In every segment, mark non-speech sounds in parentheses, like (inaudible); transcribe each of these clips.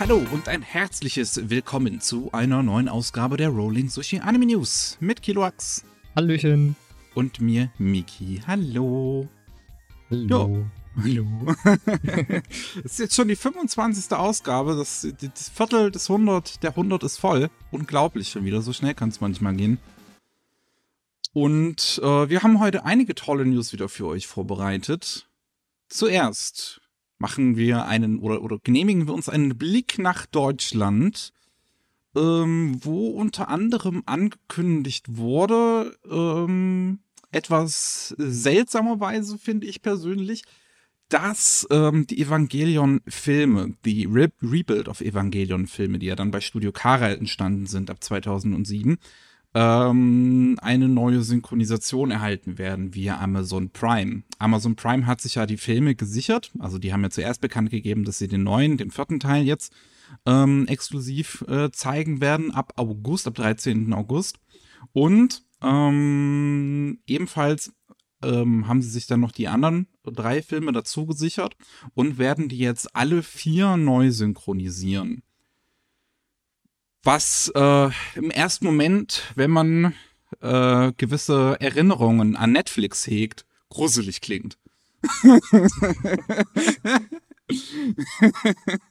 Hallo und ein herzliches Willkommen zu einer neuen Ausgabe der Rolling Sushi Anime News mit Kiloax Hallöchen. und mir Miki. Hallo. Hallo. Hallo. (laughs) Es ist jetzt schon die 25. Ausgabe. Das, das Viertel des 100, der 100 ist voll. Unglaublich schon wieder. So schnell kann es manchmal gehen. Und äh, wir haben heute einige tolle News wieder für euch vorbereitet. Zuerst machen wir einen oder, oder genehmigen wir uns einen Blick nach Deutschland, ähm, wo unter anderem angekündigt wurde, ähm, etwas seltsamerweise finde ich persönlich, dass ähm, die Evangelion-Filme, die Re Rebuild of Evangelion-Filme, die ja dann bei Studio Kara entstanden sind ab 2007, ähm, eine neue Synchronisation erhalten werden via Amazon Prime. Amazon Prime hat sich ja die Filme gesichert, also die haben ja zuerst bekannt gegeben, dass sie den neuen, den vierten Teil jetzt ähm, exklusiv äh, zeigen werden ab August, ab 13. August. Und ähm, ebenfalls ähm, haben sie sich dann noch die anderen drei Filme dazu gesichert und werden die jetzt alle vier neu synchronisieren. Was äh, im ersten Moment, wenn man äh, gewisse Erinnerungen an Netflix hegt, gruselig klingt. (laughs)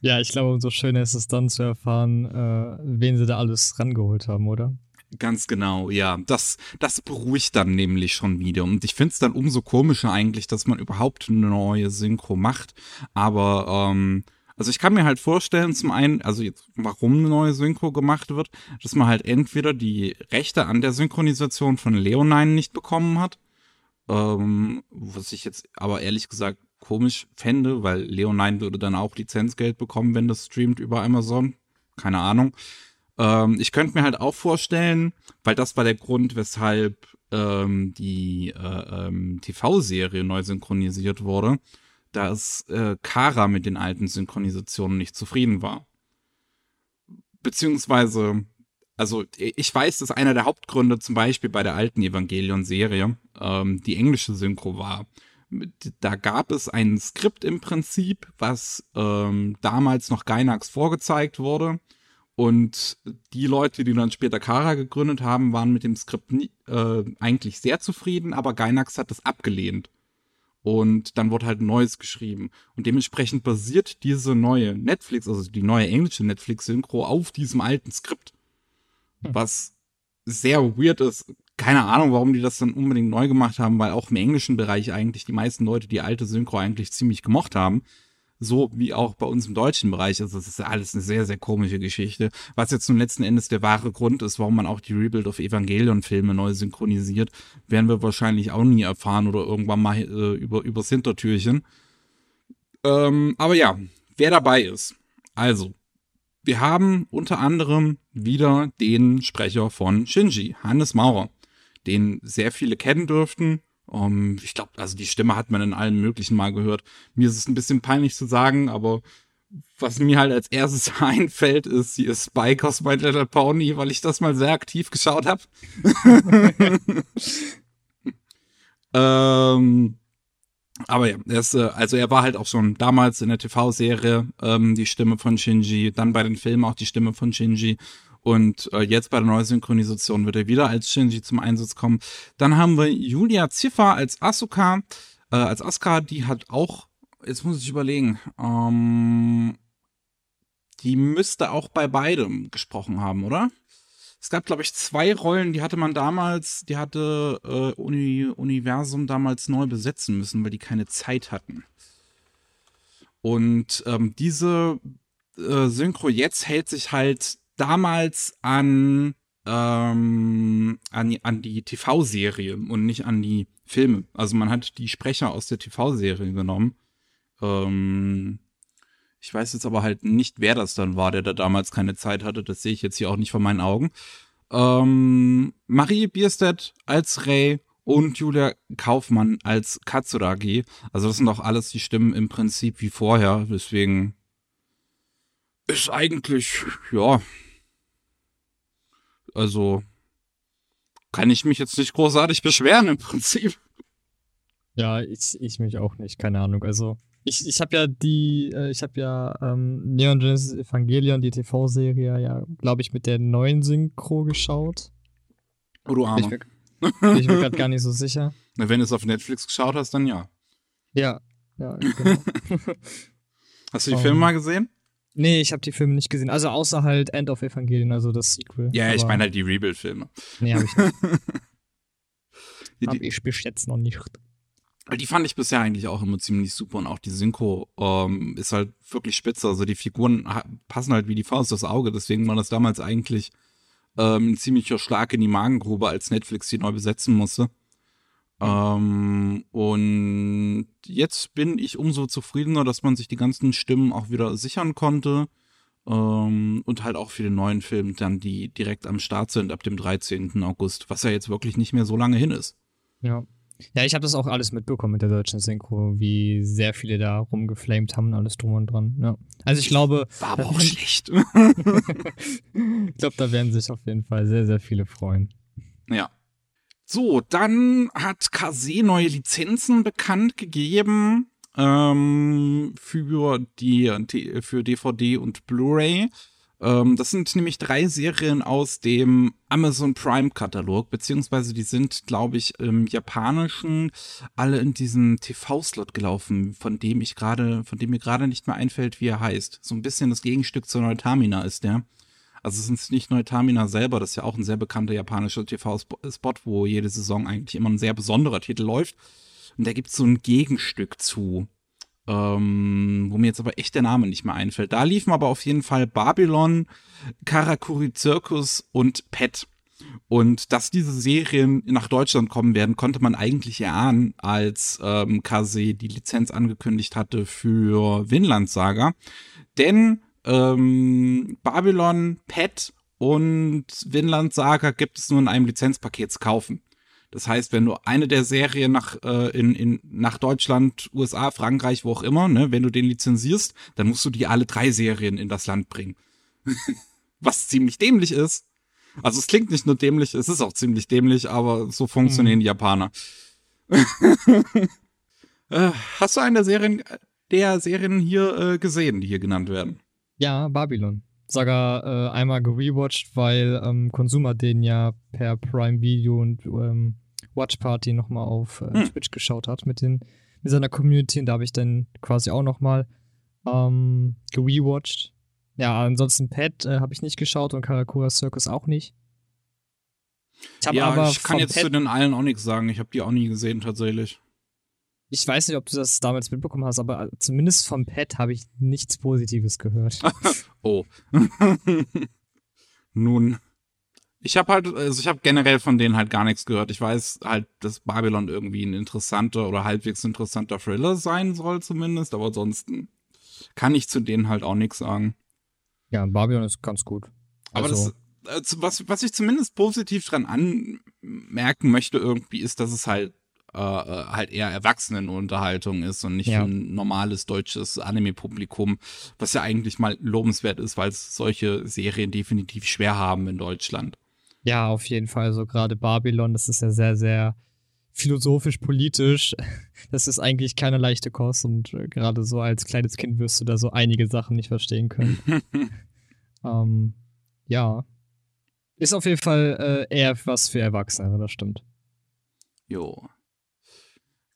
Ja, ich glaube, umso schöner ist es dann zu erfahren, äh, wen sie da alles rangeholt haben, oder? Ganz genau, ja. Das, das beruhigt dann nämlich schon wieder. Und ich finde es dann umso komischer eigentlich, dass man überhaupt eine neue Synchro macht. Aber, ähm, also ich kann mir halt vorstellen, zum einen, also jetzt, warum eine neue Synchro gemacht wird, dass man halt entweder die Rechte an der Synchronisation von Leonine nicht bekommen hat. Ähm, was ich jetzt aber ehrlich gesagt komisch fände, weil Leonine würde dann auch Lizenzgeld bekommen, wenn das streamt über Amazon. Keine Ahnung. Ähm, ich könnte mir halt auch vorstellen, weil das war der Grund, weshalb ähm, die äh, ähm, TV-Serie neu synchronisiert wurde, dass äh, Kara mit den alten Synchronisationen nicht zufrieden war. Beziehungsweise, also ich weiß, dass einer der Hauptgründe zum Beispiel bei der alten Evangelion-Serie ähm, die englische Synchro war. Da gab es ein Skript im Prinzip, was ähm, damals noch Gainax vorgezeigt wurde. Und die Leute, die dann später Kara gegründet haben, waren mit dem Skript nie, äh, eigentlich sehr zufrieden, aber Gainax hat es abgelehnt. Und dann wurde halt ein neues geschrieben. Und dementsprechend basiert diese neue Netflix, also die neue englische Netflix-Synchro auf diesem alten Skript. Was sehr weird ist. Keine Ahnung, warum die das dann unbedingt neu gemacht haben, weil auch im englischen Bereich eigentlich die meisten Leute die alte Synchro eigentlich ziemlich gemocht haben so wie auch bei uns im deutschen Bereich. Also es ist alles eine sehr, sehr komische Geschichte. Was jetzt zum letzten Endes der wahre Grund ist, warum man auch die Rebuild of Evangelion-Filme neu synchronisiert, werden wir wahrscheinlich auch nie erfahren oder irgendwann mal äh, über, übers Hintertürchen. Ähm, aber ja, wer dabei ist. Also, wir haben unter anderem wieder den Sprecher von Shinji, Hannes Maurer, den sehr viele kennen dürften um, ich glaube, also die Stimme hat man in allen möglichen mal gehört. Mir ist es ein bisschen peinlich zu sagen, aber was mir halt als erstes (laughs) einfällt, ist, sie ist Spike aus My Little Pony, weil ich das mal sehr aktiv geschaut habe. (laughs) ähm, aber ja, er ist, äh, also er war halt auch schon damals in der TV-Serie ähm, die Stimme von Shinji, dann bei den Filmen auch die Stimme von Shinji und äh, jetzt bei der Neusynchronisation wird er wieder als Shinji zum Einsatz kommen. Dann haben wir Julia Ziffer als Asuka, äh, als Asuka, die hat auch, jetzt muss ich überlegen, ähm, die müsste auch bei beidem gesprochen haben, oder? Es gab, glaube ich, zwei Rollen, die hatte man damals, die hatte äh, Uni Universum damals neu besetzen müssen, weil die keine Zeit hatten. Und ähm, diese äh, Synchro jetzt hält sich halt damals an, ähm, an, an die TV-Serie und nicht an die Filme. Also man hat die Sprecher aus der TV-Serie genommen. Ähm, ich weiß jetzt aber halt nicht, wer das dann war, der da damals keine Zeit hatte. Das sehe ich jetzt hier auch nicht vor meinen Augen. Ähm, Marie Bierstedt als Ray und Julia Kaufmann als Katsuragi. Also das sind doch alles die Stimmen im Prinzip wie vorher. Deswegen ist eigentlich, ja, also kann ich mich jetzt nicht großartig beschweren im Prinzip. Ja, ich, ich mich auch nicht, keine Ahnung. Also Ich, ich habe ja die, äh, ich habe ja ähm, Neon Genesis Evangelion, die TV-Serie, ja, glaube ich, mit der neuen Synchro geschaut. Oh, du Arme. Ich bin, ich bin gerade gar nicht so sicher. (laughs) Na, Wenn du es auf Netflix geschaut hast, dann ja. Ja, ja, genau. (laughs) Hast du die Um, Filme mal gesehen? Nee, ich habe die Filme nicht gesehen. Also außer halt End of Evangelion, also das Sequel. Ja, ich Aber- meine halt die Rebuild-Filme. Nee, habe ich nicht. (laughs) Die, Hab ich bis jetzt noch nicht. die fand ich bisher eigentlich auch immer ziemlich super und auch die Synchro ähm, ist halt wirklich spitze. Also die Figuren passen halt wie die Faust aufs Auge. Deswegen war das damals eigentlich ähm, ein ziemlicher Schlag in die Magengrube, als Netflix die neu besetzen musste. Ähm, und jetzt bin ich umso zufriedener, dass man sich die ganzen Stimmen auch wieder sichern konnte. Ähm, und halt auch für den neuen Film dann, die direkt am Start sind ab dem 13. August, was ja jetzt wirklich nicht mehr so lange hin ist. Ja. Ja, ich habe das auch alles mitbekommen mit der deutschen Synchro, wie sehr viele da rumgeflamed haben und alles drum und dran. Ja. Also ich glaube, War aber auch schlecht. (laughs) ich glaube, da werden sich auf jeden Fall sehr, sehr viele freuen. Ja. So, dann hat Kase neue Lizenzen bekannt gegeben ähm, für die für DVD und Blu-ray. Ähm, das sind nämlich drei Serien aus dem Amazon Prime Katalog, beziehungsweise die sind, glaube ich, im Japanischen alle in diesem TV-Slot gelaufen, von dem ich gerade, von dem mir gerade nicht mehr einfällt, wie er heißt. So ein bisschen das Gegenstück zu Neutamina ist der. Also es ist nicht Neutamina selber, das ist ja auch ein sehr bekannter japanischer TV-Spot, wo jede Saison eigentlich immer ein sehr besonderer Titel läuft. Und da gibt es so ein Gegenstück zu, ähm, wo mir jetzt aber echt der Name nicht mehr einfällt. Da liefen aber auf jeden Fall Babylon, Karakuri Circus und Pet. Und dass diese Serien nach Deutschland kommen werden, konnte man eigentlich erahnen, als ähm, Kase die Lizenz angekündigt hatte für Vinland Saga. Denn ähm, Babylon, Pet und Vinland Saga gibt es nur in einem Lizenzpaket zu kaufen. Das heißt, wenn du eine der Serien nach, äh, in, in, nach Deutschland, USA, Frankreich, wo auch immer, ne, wenn du den lizenzierst, dann musst du die alle drei Serien in das Land bringen. (laughs) Was ziemlich dämlich ist. Also es klingt nicht nur dämlich, es ist auch ziemlich dämlich, aber so funktionieren die Japaner. (laughs) äh, hast du eine der Serien, der Serien hier äh, gesehen, die hier genannt werden? Ja, Babylon. Sogar äh, einmal gerewatcht, weil ähm, Consumer den ja per Prime Video und ähm, Watch Party nochmal auf äh, Hm. Twitch geschaut hat mit, den, mit seiner Community und da habe ich dann quasi auch nochmal ähm, gerewatcht. Ja, ansonsten Pet äh, habe ich nicht geschaut und Karakura Circus auch nicht. Ich ja, ich kann jetzt Pet, zu den allen auch nichts sagen. Ich habe die auch nie gesehen tatsächlich. Ich weiß nicht, ob du das damals mitbekommen hast, aber äh, zumindest vom Pet habe ich nichts Positives gehört. (laughs) Oh. (laughs) Nun, ich habe halt, also ich habe generell von denen halt gar nichts gehört. Ich weiß halt, dass Babylon irgendwie ein interessanter oder halbwegs interessanter Thriller sein soll zumindest, aber ansonsten kann ich zu denen halt auch nichts sagen. ja, Babylon ist ganz gut. Aber Also- das, äh, zu- was, was ich zumindest positiv dran anmerken möchte irgendwie, ist, dass es halt äh, halt eher Erwachsenenunterhaltung ist und nicht Ja. für ein normales deutsches Anime-Publikum, was ja eigentlich mal lobenswert ist, weil es solche Serien definitiv schwer haben in Deutschland. Ja, auf jeden Fall. So gerade Babylon, das ist ja sehr, sehr philosophisch, politisch. (laughs) Das ist eigentlich keine leichte Kost und äh, gerade so als kleines Kind wirst du da so einige Sachen nicht verstehen können. (laughs) ähm, ja. Ist auf jeden Fall äh, eher was für Erwachsene, das stimmt. Jo.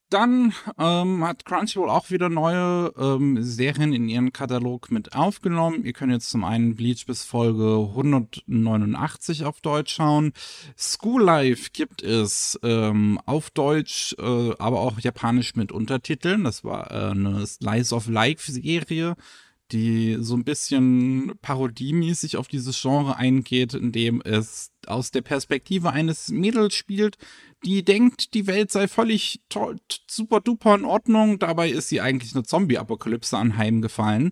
Dann ähm, hat Crunchyroll auch wieder neue ähm, Serien in ihren Katalog mit aufgenommen. Ihr könnt jetzt zum einen Bleach bis Folge 189 auf Deutsch schauen. School Life gibt es ähm, auf Deutsch, äh, aber auch japanisch mit Untertiteln. Das war äh, eine Slice of Life Serie, die so ein bisschen parodiemäßig auf dieses Genre eingeht, indem es aus der Perspektive eines Mädels spielt, die denkt, die Welt sei völlig super duper in Ordnung. Dabei ist sie eigentlich eine Zombie-Apokalypse anheimgefallen.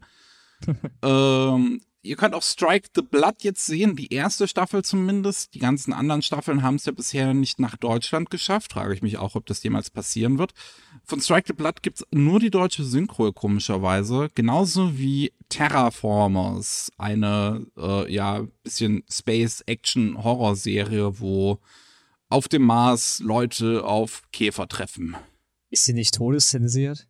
(laughs) ähm, ihr könnt auch Strike the Blood jetzt sehen, die erste Staffel zumindest. Die ganzen anderen Staffeln haben es ja bisher nicht nach Deutschland geschafft. Frage ich mich auch, ob das jemals passieren wird. Von Strike the Blood gibt's nur die deutsche Synchro, komischerweise. Genauso wie Terraformers, eine, äh, ja, bisschen Space-Action-Horror-Serie, wo auf dem Mars Leute auf Käfer treffen. Ist sie nicht todeszensiert?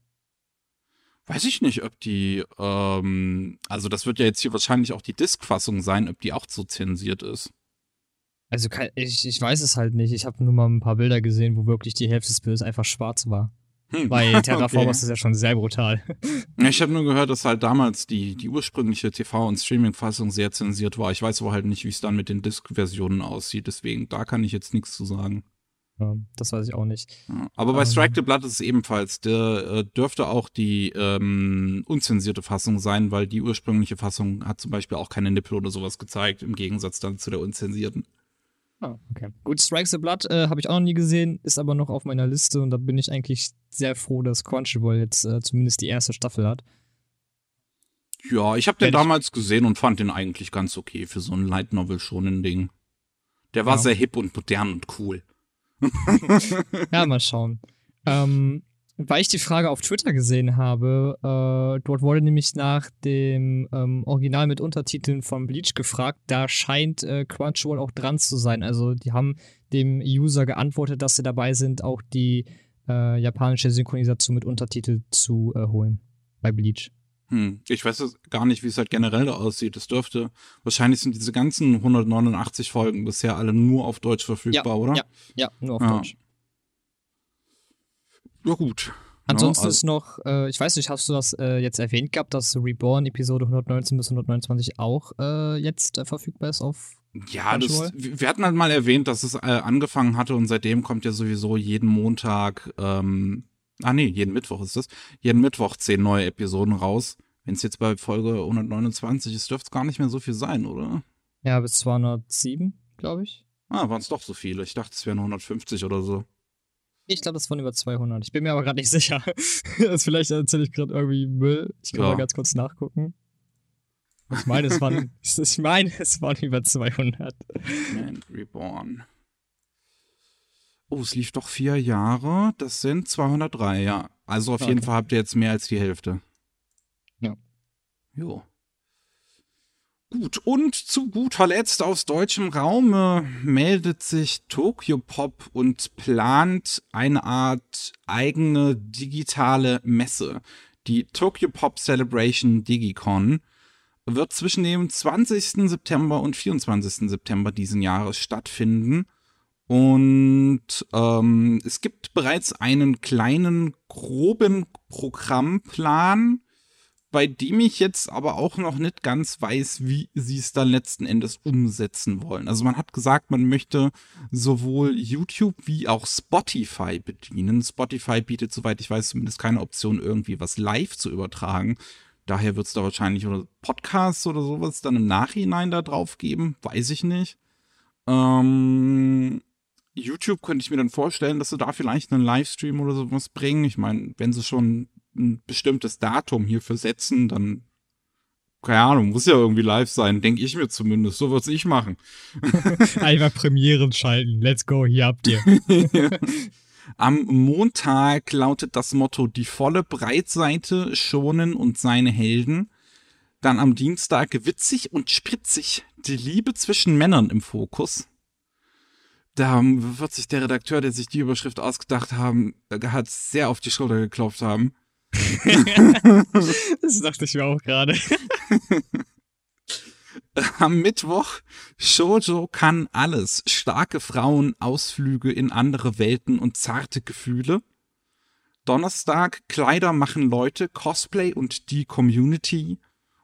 Weiß ich nicht, ob die, ähm, also das wird ja jetzt hier wahrscheinlich auch die Disk-Fassung sein, ob die auch so zensiert ist. Also ich, ich weiß es halt nicht. Ich habe nur mal ein paar Bilder gesehen, wo wirklich die Hälfte des Bildes einfach schwarz war. Hm. Bei (laughs) Terraformers okay. ist das ja schon sehr brutal. Ich habe nur gehört, dass halt damals die, die ursprüngliche TV- und Streaming-Fassung sehr zensiert war. Ich weiß aber halt nicht, wie es dann mit den Disk-Versionen aussieht. Deswegen, da kann ich jetzt nichts zu sagen. Ja, das weiß ich auch nicht. Aber bei ähm. Strike the Blood ist es ebenfalls, der äh, dürfte auch die ähm, unzensierte Fassung sein, weil die ursprüngliche Fassung hat zum Beispiel auch keine Nippel oder sowas gezeigt, im Gegensatz dann zu der unzensierten. Ah, okay. Gut, Strike the Blood äh, habe ich auch noch nie gesehen, ist aber noch auf meiner Liste und da bin ich eigentlich sehr froh, dass Crunchyroll jetzt äh, zumindest die erste Staffel hat. Ja, ich habe den damals gesehen und fand den eigentlich ganz okay für so ein Light Novel schon ein Ding. Der war ja. sehr hip und modern und cool. (laughs) ja, mal schauen. Ähm, weil ich die Frage auf Twitter gesehen habe, äh, dort wurde nämlich nach dem ähm, Original mit Untertiteln von Bleach gefragt. Da scheint äh, Crunchyroll auch dran zu sein. Also die haben dem User geantwortet, dass sie dabei sind, auch die äh, japanische Synchronisation mit Untertitel zu äh, holen bei Bleach. Hm, ich weiß gar nicht, wie es halt generell da aussieht. Es dürfte, wahrscheinlich sind diese ganzen 189 Folgen bisher alle nur auf Deutsch verfügbar, ja, oder? Ja, ja, nur auf ja. Deutsch. Ja, gut. Ansonsten ja, also ist noch, äh, ich weiß nicht, hast du das äh, jetzt erwähnt gehabt, dass Reborn Episode 119 bis 129 auch äh, jetzt äh, verfügbar ist auf ja, das, wir hatten halt mal erwähnt, dass es äh, angefangen hatte und seitdem kommt ja sowieso jeden Montag ähm, Ah nee, jeden Mittwoch ist das. Jeden Mittwoch zehn neue Episoden raus. Wenn es jetzt bei Folge 129 ist, dürfte es gar nicht mehr so viel sein, oder? Ja, bis 207, glaube ich. Ah, waren es doch so viele. Ich dachte, es wären 150 oder so. Ich glaube, das waren über 200. Ich bin mir aber gerade nicht sicher. (laughs) das vielleicht erzähle ich gerade irgendwie Müll. Ich kann ja. mal ganz kurz nachgucken. Ich meine, es waren, (laughs) ich meine, es waren über 200. Man Reborn. Oh, es lief doch vier Jahre. Das sind 203, ja. Also auf okay. jeden Fall habt ihr jetzt mehr als die Hälfte. Ja. Jo. Gut, und zu guter Letzt aus deutschem Raume meldet sich Tokyo Pop und plant eine Art eigene digitale Messe. Die Tokyo Pop Celebration Digicon wird zwischen dem 20. September und 24. September diesen Jahres stattfinden und ähm, es gibt bereits einen kleinen, groben Programmplan, bei dem ich jetzt aber auch noch nicht ganz weiß, wie sie es dann letzten Endes umsetzen wollen. Also man hat gesagt, man möchte sowohl YouTube wie auch Spotify bedienen. Spotify bietet, soweit ich weiß, zumindest keine Option, irgendwie was live zu übertragen. Daher wird es da wahrscheinlich oder Podcasts oder sowas dann im Nachhinein da drauf geben. Weiß ich nicht. Ähm, YouTube könnte ich mir dann vorstellen, dass sie da vielleicht einen Livestream oder sowas bringen. Ich meine, wenn sie schon ein bestimmtes Datum hierfür setzen, dann keine Ahnung, muss ja irgendwie live sein, denke ich mir zumindest. So würde ich machen. (laughs) (laughs) Einfach Premieren schalten. Let's go, hier habt ihr. (laughs) Am Montag lautet das Motto die volle Breitseite schonen und seine Helden. Dann am Dienstag witzig und spritzig die Liebe zwischen Männern im Fokus da wird sich der Redakteur, der sich die Überschrift ausgedacht haben, äh, hat sehr auf die Schulter geklopft haben. (laughs) das dachte ich mir auch gerade. (laughs) Am Mittwoch Shoujo kann alles. Starke Frauen, Ausflüge in andere Welten und zarte Gefühle. Donnerstag Kleider machen Leute, Cosplay und die Community.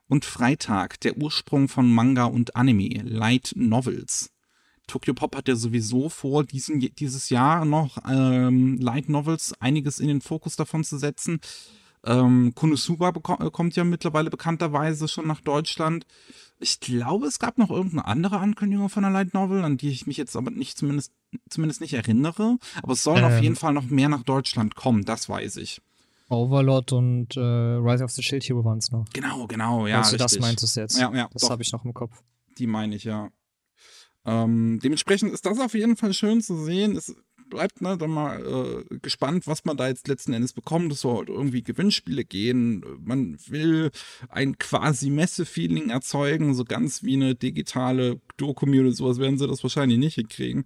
Und Freitag der Ursprung von Manga und Anime, Light Novels. Tokyo Pop hat ja sowieso vor, diesen, dieses Jahr noch ähm, Light Novels einiges in den Fokus davon zu setzen. Ähm, Konosuba äh, kommt ja mittlerweile bekannterweise schon nach Deutschland. Ich glaube, es gab noch irgendeine andere Ankündigung von einer Light Novel, an die ich mich jetzt aber nicht zumindest, zumindest nicht erinnere. Aber es sollen ähm, auf jeden Fall noch mehr nach Deutschland kommen, das weiß ich. Overlord und äh, Rise of the Shield Hero waren es noch. Genau, genau, ja. Also das meintest du jetzt. Ja, ja. Das habe ich noch im Kopf. Die meine ich, ja. Ähm, dementsprechend ist das auf jeden Fall schön zu sehen. Es bleibt ne, dann mal äh, gespannt, was man da jetzt letzten Endes bekommt. Es soll halt irgendwie Gewinnspiele gehen. Man will ein quasi Messe-Feeling erzeugen, so ganz wie eine digitale oder sowas werden sie das wahrscheinlich nicht hinkriegen.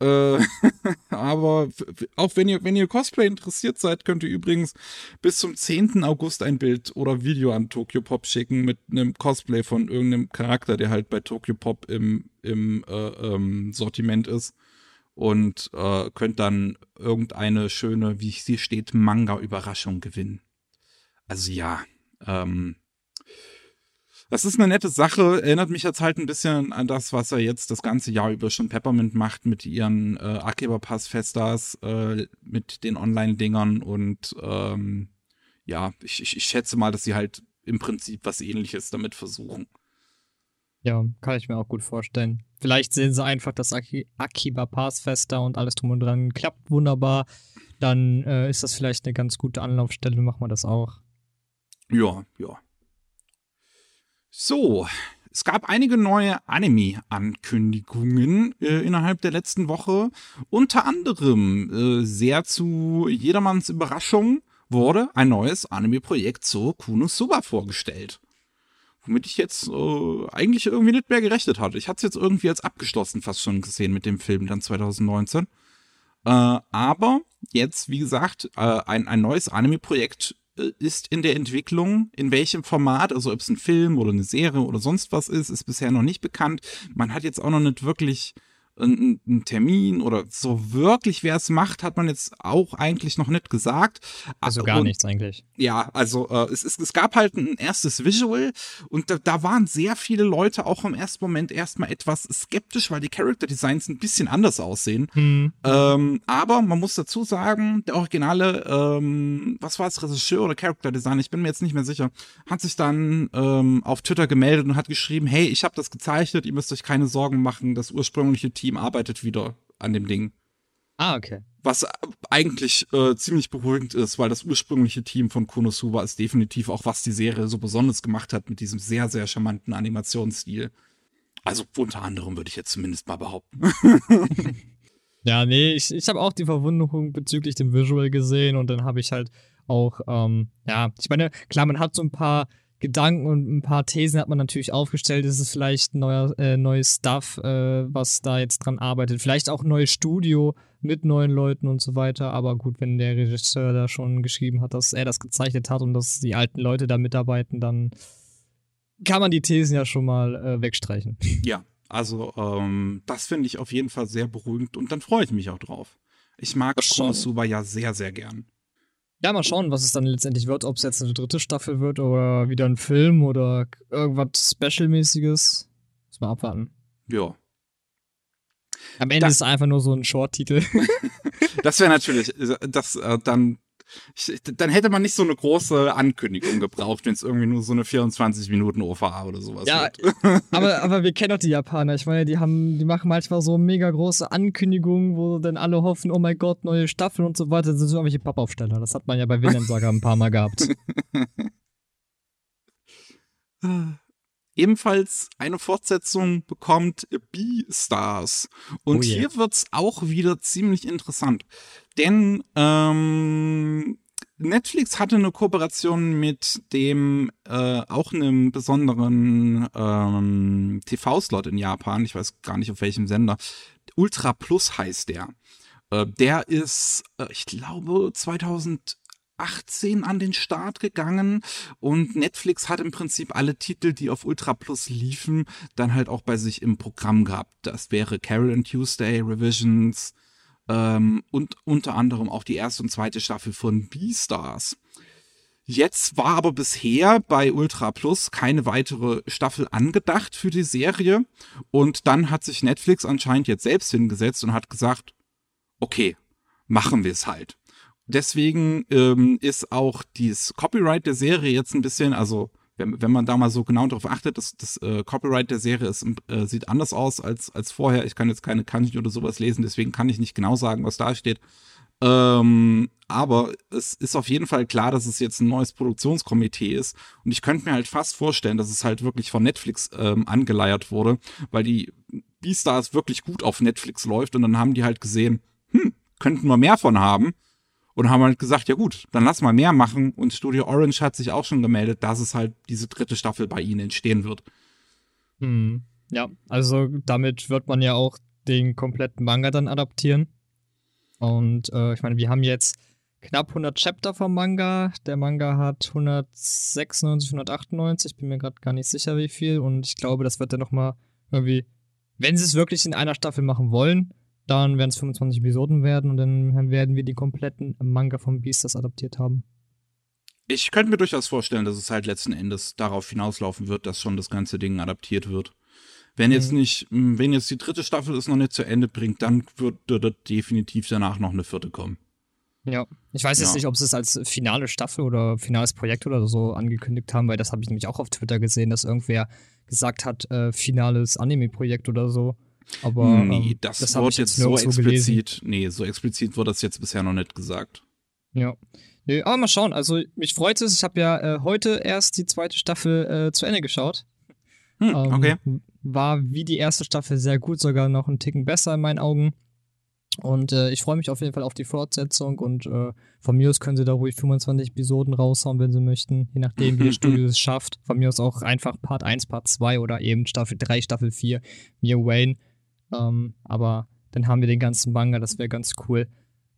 Äh, (laughs) aber auch wenn ihr, wenn ihr Cosplay interessiert seid, könnt ihr übrigens bis zum 10. August ein Bild oder Video an Tokyo Pop schicken mit einem Cosplay von irgendeinem Charakter, der halt bei Tokyo Pop im, im äh, ähm, Sortiment ist. Und äh, könnt dann irgendeine schöne, wie sie steht, Manga-Überraschung gewinnen. Also ja, ähm, das ist eine nette Sache, erinnert mich jetzt halt ein bisschen an das, was er jetzt das ganze Jahr über schon Peppermint macht mit ihren äh, Akiba Pass Festas, äh, mit den Online-Dingern und ähm, ja, ich, ich, ich schätze mal, dass sie halt im Prinzip was ähnliches damit versuchen. Ja, kann ich mir auch gut vorstellen. Vielleicht sehen sie einfach, dass Aki Akiba Pass Festa und alles drum und dran klappt wunderbar. Dann äh, ist das vielleicht eine ganz gute Anlaufstelle, machen wir das auch. Ja, ja. So, es gab einige neue Anime-Ankündigungen äh, innerhalb der letzten Woche. Unter anderem, äh, sehr zu jedermanns Überraschung, wurde ein neues Anime-Projekt zu Kunosuba vorgestellt. Womit ich jetzt äh, eigentlich irgendwie nicht mehr gerechnet hatte. Ich hatte es jetzt irgendwie als abgeschlossen fast schon gesehen mit dem Film dann 2019. Äh, aber jetzt, wie gesagt, äh, ein, ein neues Anime-Projekt ist in der Entwicklung. In welchem Format, also ob es ein Film oder eine Serie oder sonst was ist, ist bisher noch nicht bekannt. Man hat jetzt auch noch nicht wirklich einen Termin oder so wirklich, wer es macht, hat man jetzt auch eigentlich noch nicht gesagt. Also gar und, nichts eigentlich. Ja, also äh, es, ist, es gab halt ein erstes Visual und da, da waren sehr viele Leute auch im ersten Moment erstmal etwas skeptisch, weil die Character Designs ein bisschen anders aussehen. Hm. Ähm, aber man muss dazu sagen, der originale, ähm, was war es, Regisseur oder Character Design, ich bin mir jetzt nicht mehr sicher, hat sich dann ähm, auf Twitter gemeldet und hat geschrieben, hey, ich habe das gezeichnet, ihr müsst euch keine Sorgen machen, das ursprüngliche Team Team arbeitet wieder an dem Ding. Ah, okay. Was eigentlich äh, ziemlich beruhigend ist, weil das ursprüngliche Team von Konosuba ist definitiv auch, was die Serie so besonders gemacht hat mit diesem sehr, sehr charmanten Animationsstil. Also unter anderem würde ich jetzt zumindest mal behaupten. (laughs) ja, nee, ich, ich habe auch die Verwunderung bezüglich dem Visual gesehen und dann habe ich halt auch, ähm, ja, ich meine, klar, man hat so ein paar Gedanken und ein paar Thesen hat man natürlich aufgestellt. Ist es vielleicht neuer, äh, neues Stuff, äh, was da jetzt dran arbeitet? Vielleicht auch ein neues Studio mit neuen Leuten und so weiter. Aber gut, wenn der Regisseur da schon geschrieben hat, dass er das gezeichnet hat und dass die alten Leute da mitarbeiten, dann kann man die Thesen ja schon mal äh, wegstreichen. Ja, also ähm, das finde ich auf jeden Fall sehr beruhigend und dann freue ich mich auch drauf. Ich mag Konosuba ja sehr, sehr gern. Ja, mal schauen, was es dann letztendlich wird, ob es jetzt eine dritte Staffel wird oder wieder ein Film oder irgendwas Special-mäßiges. Muss mal abwarten. Ja. Am Ende da ist es einfach nur so ein Short-Titel. (laughs) das wäre natürlich, das äh, dann ich, dann hätte man nicht so eine große Ankündigung gebraucht, wenn es irgendwie nur so eine 24 Minuten OVA oder sowas ja, wird. aber, (laughs) aber wir kennen doch die Japaner. Ich meine, die haben, die machen manchmal so mega große Ankündigungen, wo dann alle hoffen, oh mein Gott, neue Staffeln und so weiter. Das sind so irgendwelche Pappaufsteller. Das hat man ja bei Vinland Saga ein paar Mal gehabt. (laughs) ebenfalls eine Fortsetzung bekommt Beastars. Und oh yeah. hier wird's auch wieder ziemlich interessant. Denn ähm, Netflix hatte eine Kooperation mit dem äh, auch einem besonderen ähm, TV-Slot in Japan. Ich weiß gar nicht auf welchem Sender. Ultra Plus heißt der. Äh, der ist, äh, ich glaube, 2000 18 an den Start gegangen und Netflix hat im Prinzip alle Titel, die auf Ultra Plus liefen, dann halt auch bei sich im Programm gehabt. Das wäre Carol and Tuesday, Revisions ähm, und unter anderem auch die erste und zweite Staffel von Beastars. Jetzt war aber bisher bei Ultra Plus keine weitere Staffel angedacht für die Serie und dann hat sich Netflix anscheinend jetzt selbst hingesetzt und hat gesagt, okay, machen wir es halt. Deswegen ähm, ist auch dieses Copyright der Serie jetzt ein bisschen, also wenn, wenn man da mal so genau darauf achtet, das, das äh, Copyright der Serie ist, äh, sieht anders aus als, als vorher. Ich kann jetzt keine Kanji oder sowas lesen, deswegen kann ich nicht genau sagen, was da steht. Ähm, aber es ist auf jeden Fall klar, dass es jetzt ein neues Produktionskomitee ist. Und ich könnte mir halt fast vorstellen, dass es halt wirklich von Netflix ähm, angeleiert wurde, weil die Beastars wirklich gut auf Netflix läuft. Und dann haben die halt gesehen, hm, könnten wir mehr von haben und haben halt gesagt, ja gut, dann lass mal mehr machen. Und Studio Orange hat sich auch schon gemeldet, dass es halt diese dritte Staffel bei ihnen entstehen wird. Hm. Ja, also damit wird man ja auch den kompletten Manga dann adaptieren. Und äh, ich meine, wir haben jetzt knapp 100 Chapter vom Manga. Der Manga hat 196, 198, bin mir gerade gar nicht sicher, wie viel. Und ich glaube, das wird dann nochmal irgendwie, wenn sie es wirklich in einer Staffel machen wollen, dann werden es 25 Episoden werden und dann werden wir die kompletten Manga vom Beastars adaptiert haben. Ich könnte mir durchaus vorstellen, dass es halt letzten Endes darauf hinauslaufen wird, dass schon das ganze Ding adaptiert wird. Wenn jetzt mhm. nicht, wenn jetzt die dritte Staffel es noch nicht zu Ende bringt, dann wird dort definitiv danach noch eine vierte kommen. Ja, ich weiß jetzt ja. nicht, ob sie es als finale Staffel oder finales Projekt oder so angekündigt haben, weil das habe ich nämlich auch auf Twitter gesehen, dass irgendwer gesagt hat, äh, finales Anime-Projekt oder so. Aber nee, ähm, das, das wird jetzt so explizit, gelesen. nee, so explizit wurde das jetzt bisher noch nicht gesagt. Ja. Nee, aber mal schauen. Also mich freut es. Ich habe ja äh, heute erst die zweite Staffel äh, zu Ende geschaut. Hm, ähm, okay. War wie die erste Staffel sehr gut, sogar noch einen Ticken besser in meinen Augen. Und äh, ich freue mich auf jeden Fall auf die Fortsetzung und äh, von mir aus können sie da ruhig 25 Episoden raushauen, wenn sie möchten, je nachdem, wie das (laughs) Studio es schafft. Von mir aus auch einfach Part 1, Part 2 oder eben Staffel 3, Staffel 4, mir Wayne. Ähm, aber dann haben wir den ganzen Manga, das wäre ganz cool.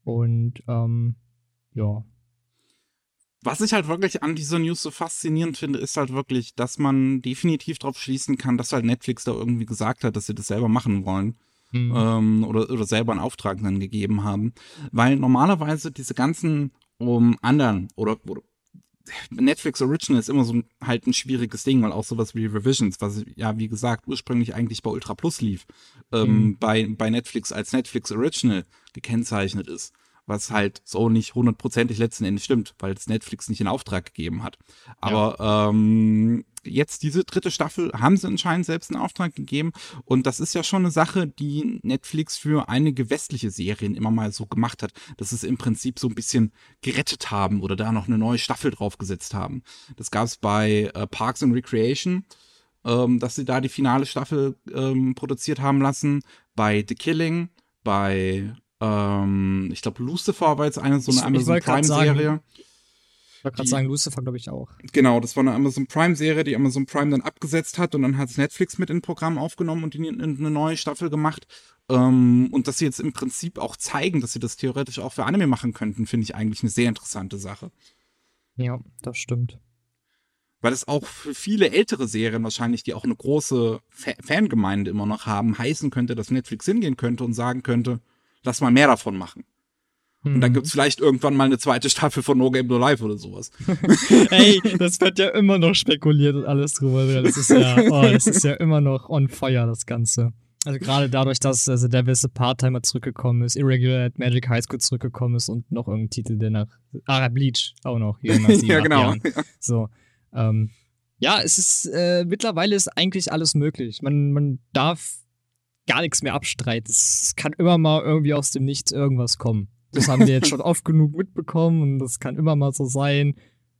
Und ähm, ja. Was ich halt wirklich an dieser News so faszinierend finde, ist halt wirklich, dass man definitiv darauf schließen kann, dass halt Netflix da irgendwie gesagt hat, dass sie das selber machen wollen. Mhm. Ähm, oder, oder selber einen Auftrag dann gegeben haben. Weil normalerweise diese ganzen um, anderen oder, oder Netflix Original ist immer so halt ein schwieriges Ding, weil auch sowas wie Revisions, was ja wie gesagt ursprünglich eigentlich bei Ultra Plus lief, ähm, mhm. bei, bei Netflix als Netflix Original gekennzeichnet ist was halt so nicht hundertprozentig letzten Endes stimmt, weil es Netflix nicht in Auftrag gegeben hat. Aber ja. ähm, jetzt diese dritte Staffel haben sie anscheinend selbst in Auftrag gegeben und das ist ja schon eine Sache, die Netflix für einige westliche Serien immer mal so gemacht hat, dass es im Prinzip so ein bisschen gerettet haben oder da noch eine neue Staffel draufgesetzt haben. Das gab es bei äh, Parks and Recreation, ähm, dass sie da die finale Staffel ähm, produziert haben lassen, bei The Killing, bei ähm, ich glaube, Lucifer war jetzt eine so eine ich, Amazon Prime-Serie. Wollte gerade sagen, Lucifer glaube ich auch. Genau, das war eine Amazon Prime-Serie, die Amazon Prime dann abgesetzt hat und dann hat es Netflix mit in Programm aufgenommen und in, in eine neue Staffel gemacht. Ähm, und dass sie jetzt im Prinzip auch zeigen, dass sie das theoretisch auch für Anime machen könnten, finde ich eigentlich eine sehr interessante Sache. Ja, das stimmt. Weil es auch für viele ältere Serien wahrscheinlich, die auch eine große Fa Fangemeinde immer noch haben, heißen könnte, dass Netflix hingehen könnte und sagen könnte, lass mal mehr davon machen. Und dann mhm. gibt's vielleicht irgendwann mal eine zweite Staffel von No Game No Life oder sowas. (laughs) Ey, das wird ja immer noch spekuliert und alles drüber. Das ist ja, oh, das ist ja immer noch on fire, das Ganze. Also gerade dadurch, dass also Devil's Part-Timer zurückgekommen ist, Irregular at Magic High School zurückgekommen ist und noch irgendein Titel, der nach Ah, Bleach auch noch hier nach (laughs) Ja, genau. Ja. So. Ähm, ja, es ist äh, mittlerweile ist eigentlich alles möglich. Man, man darf gar nichts mehr abstreiten. Es kann immer mal irgendwie aus dem Nichts irgendwas kommen. Das haben wir jetzt schon oft genug mitbekommen und das kann immer mal so sein,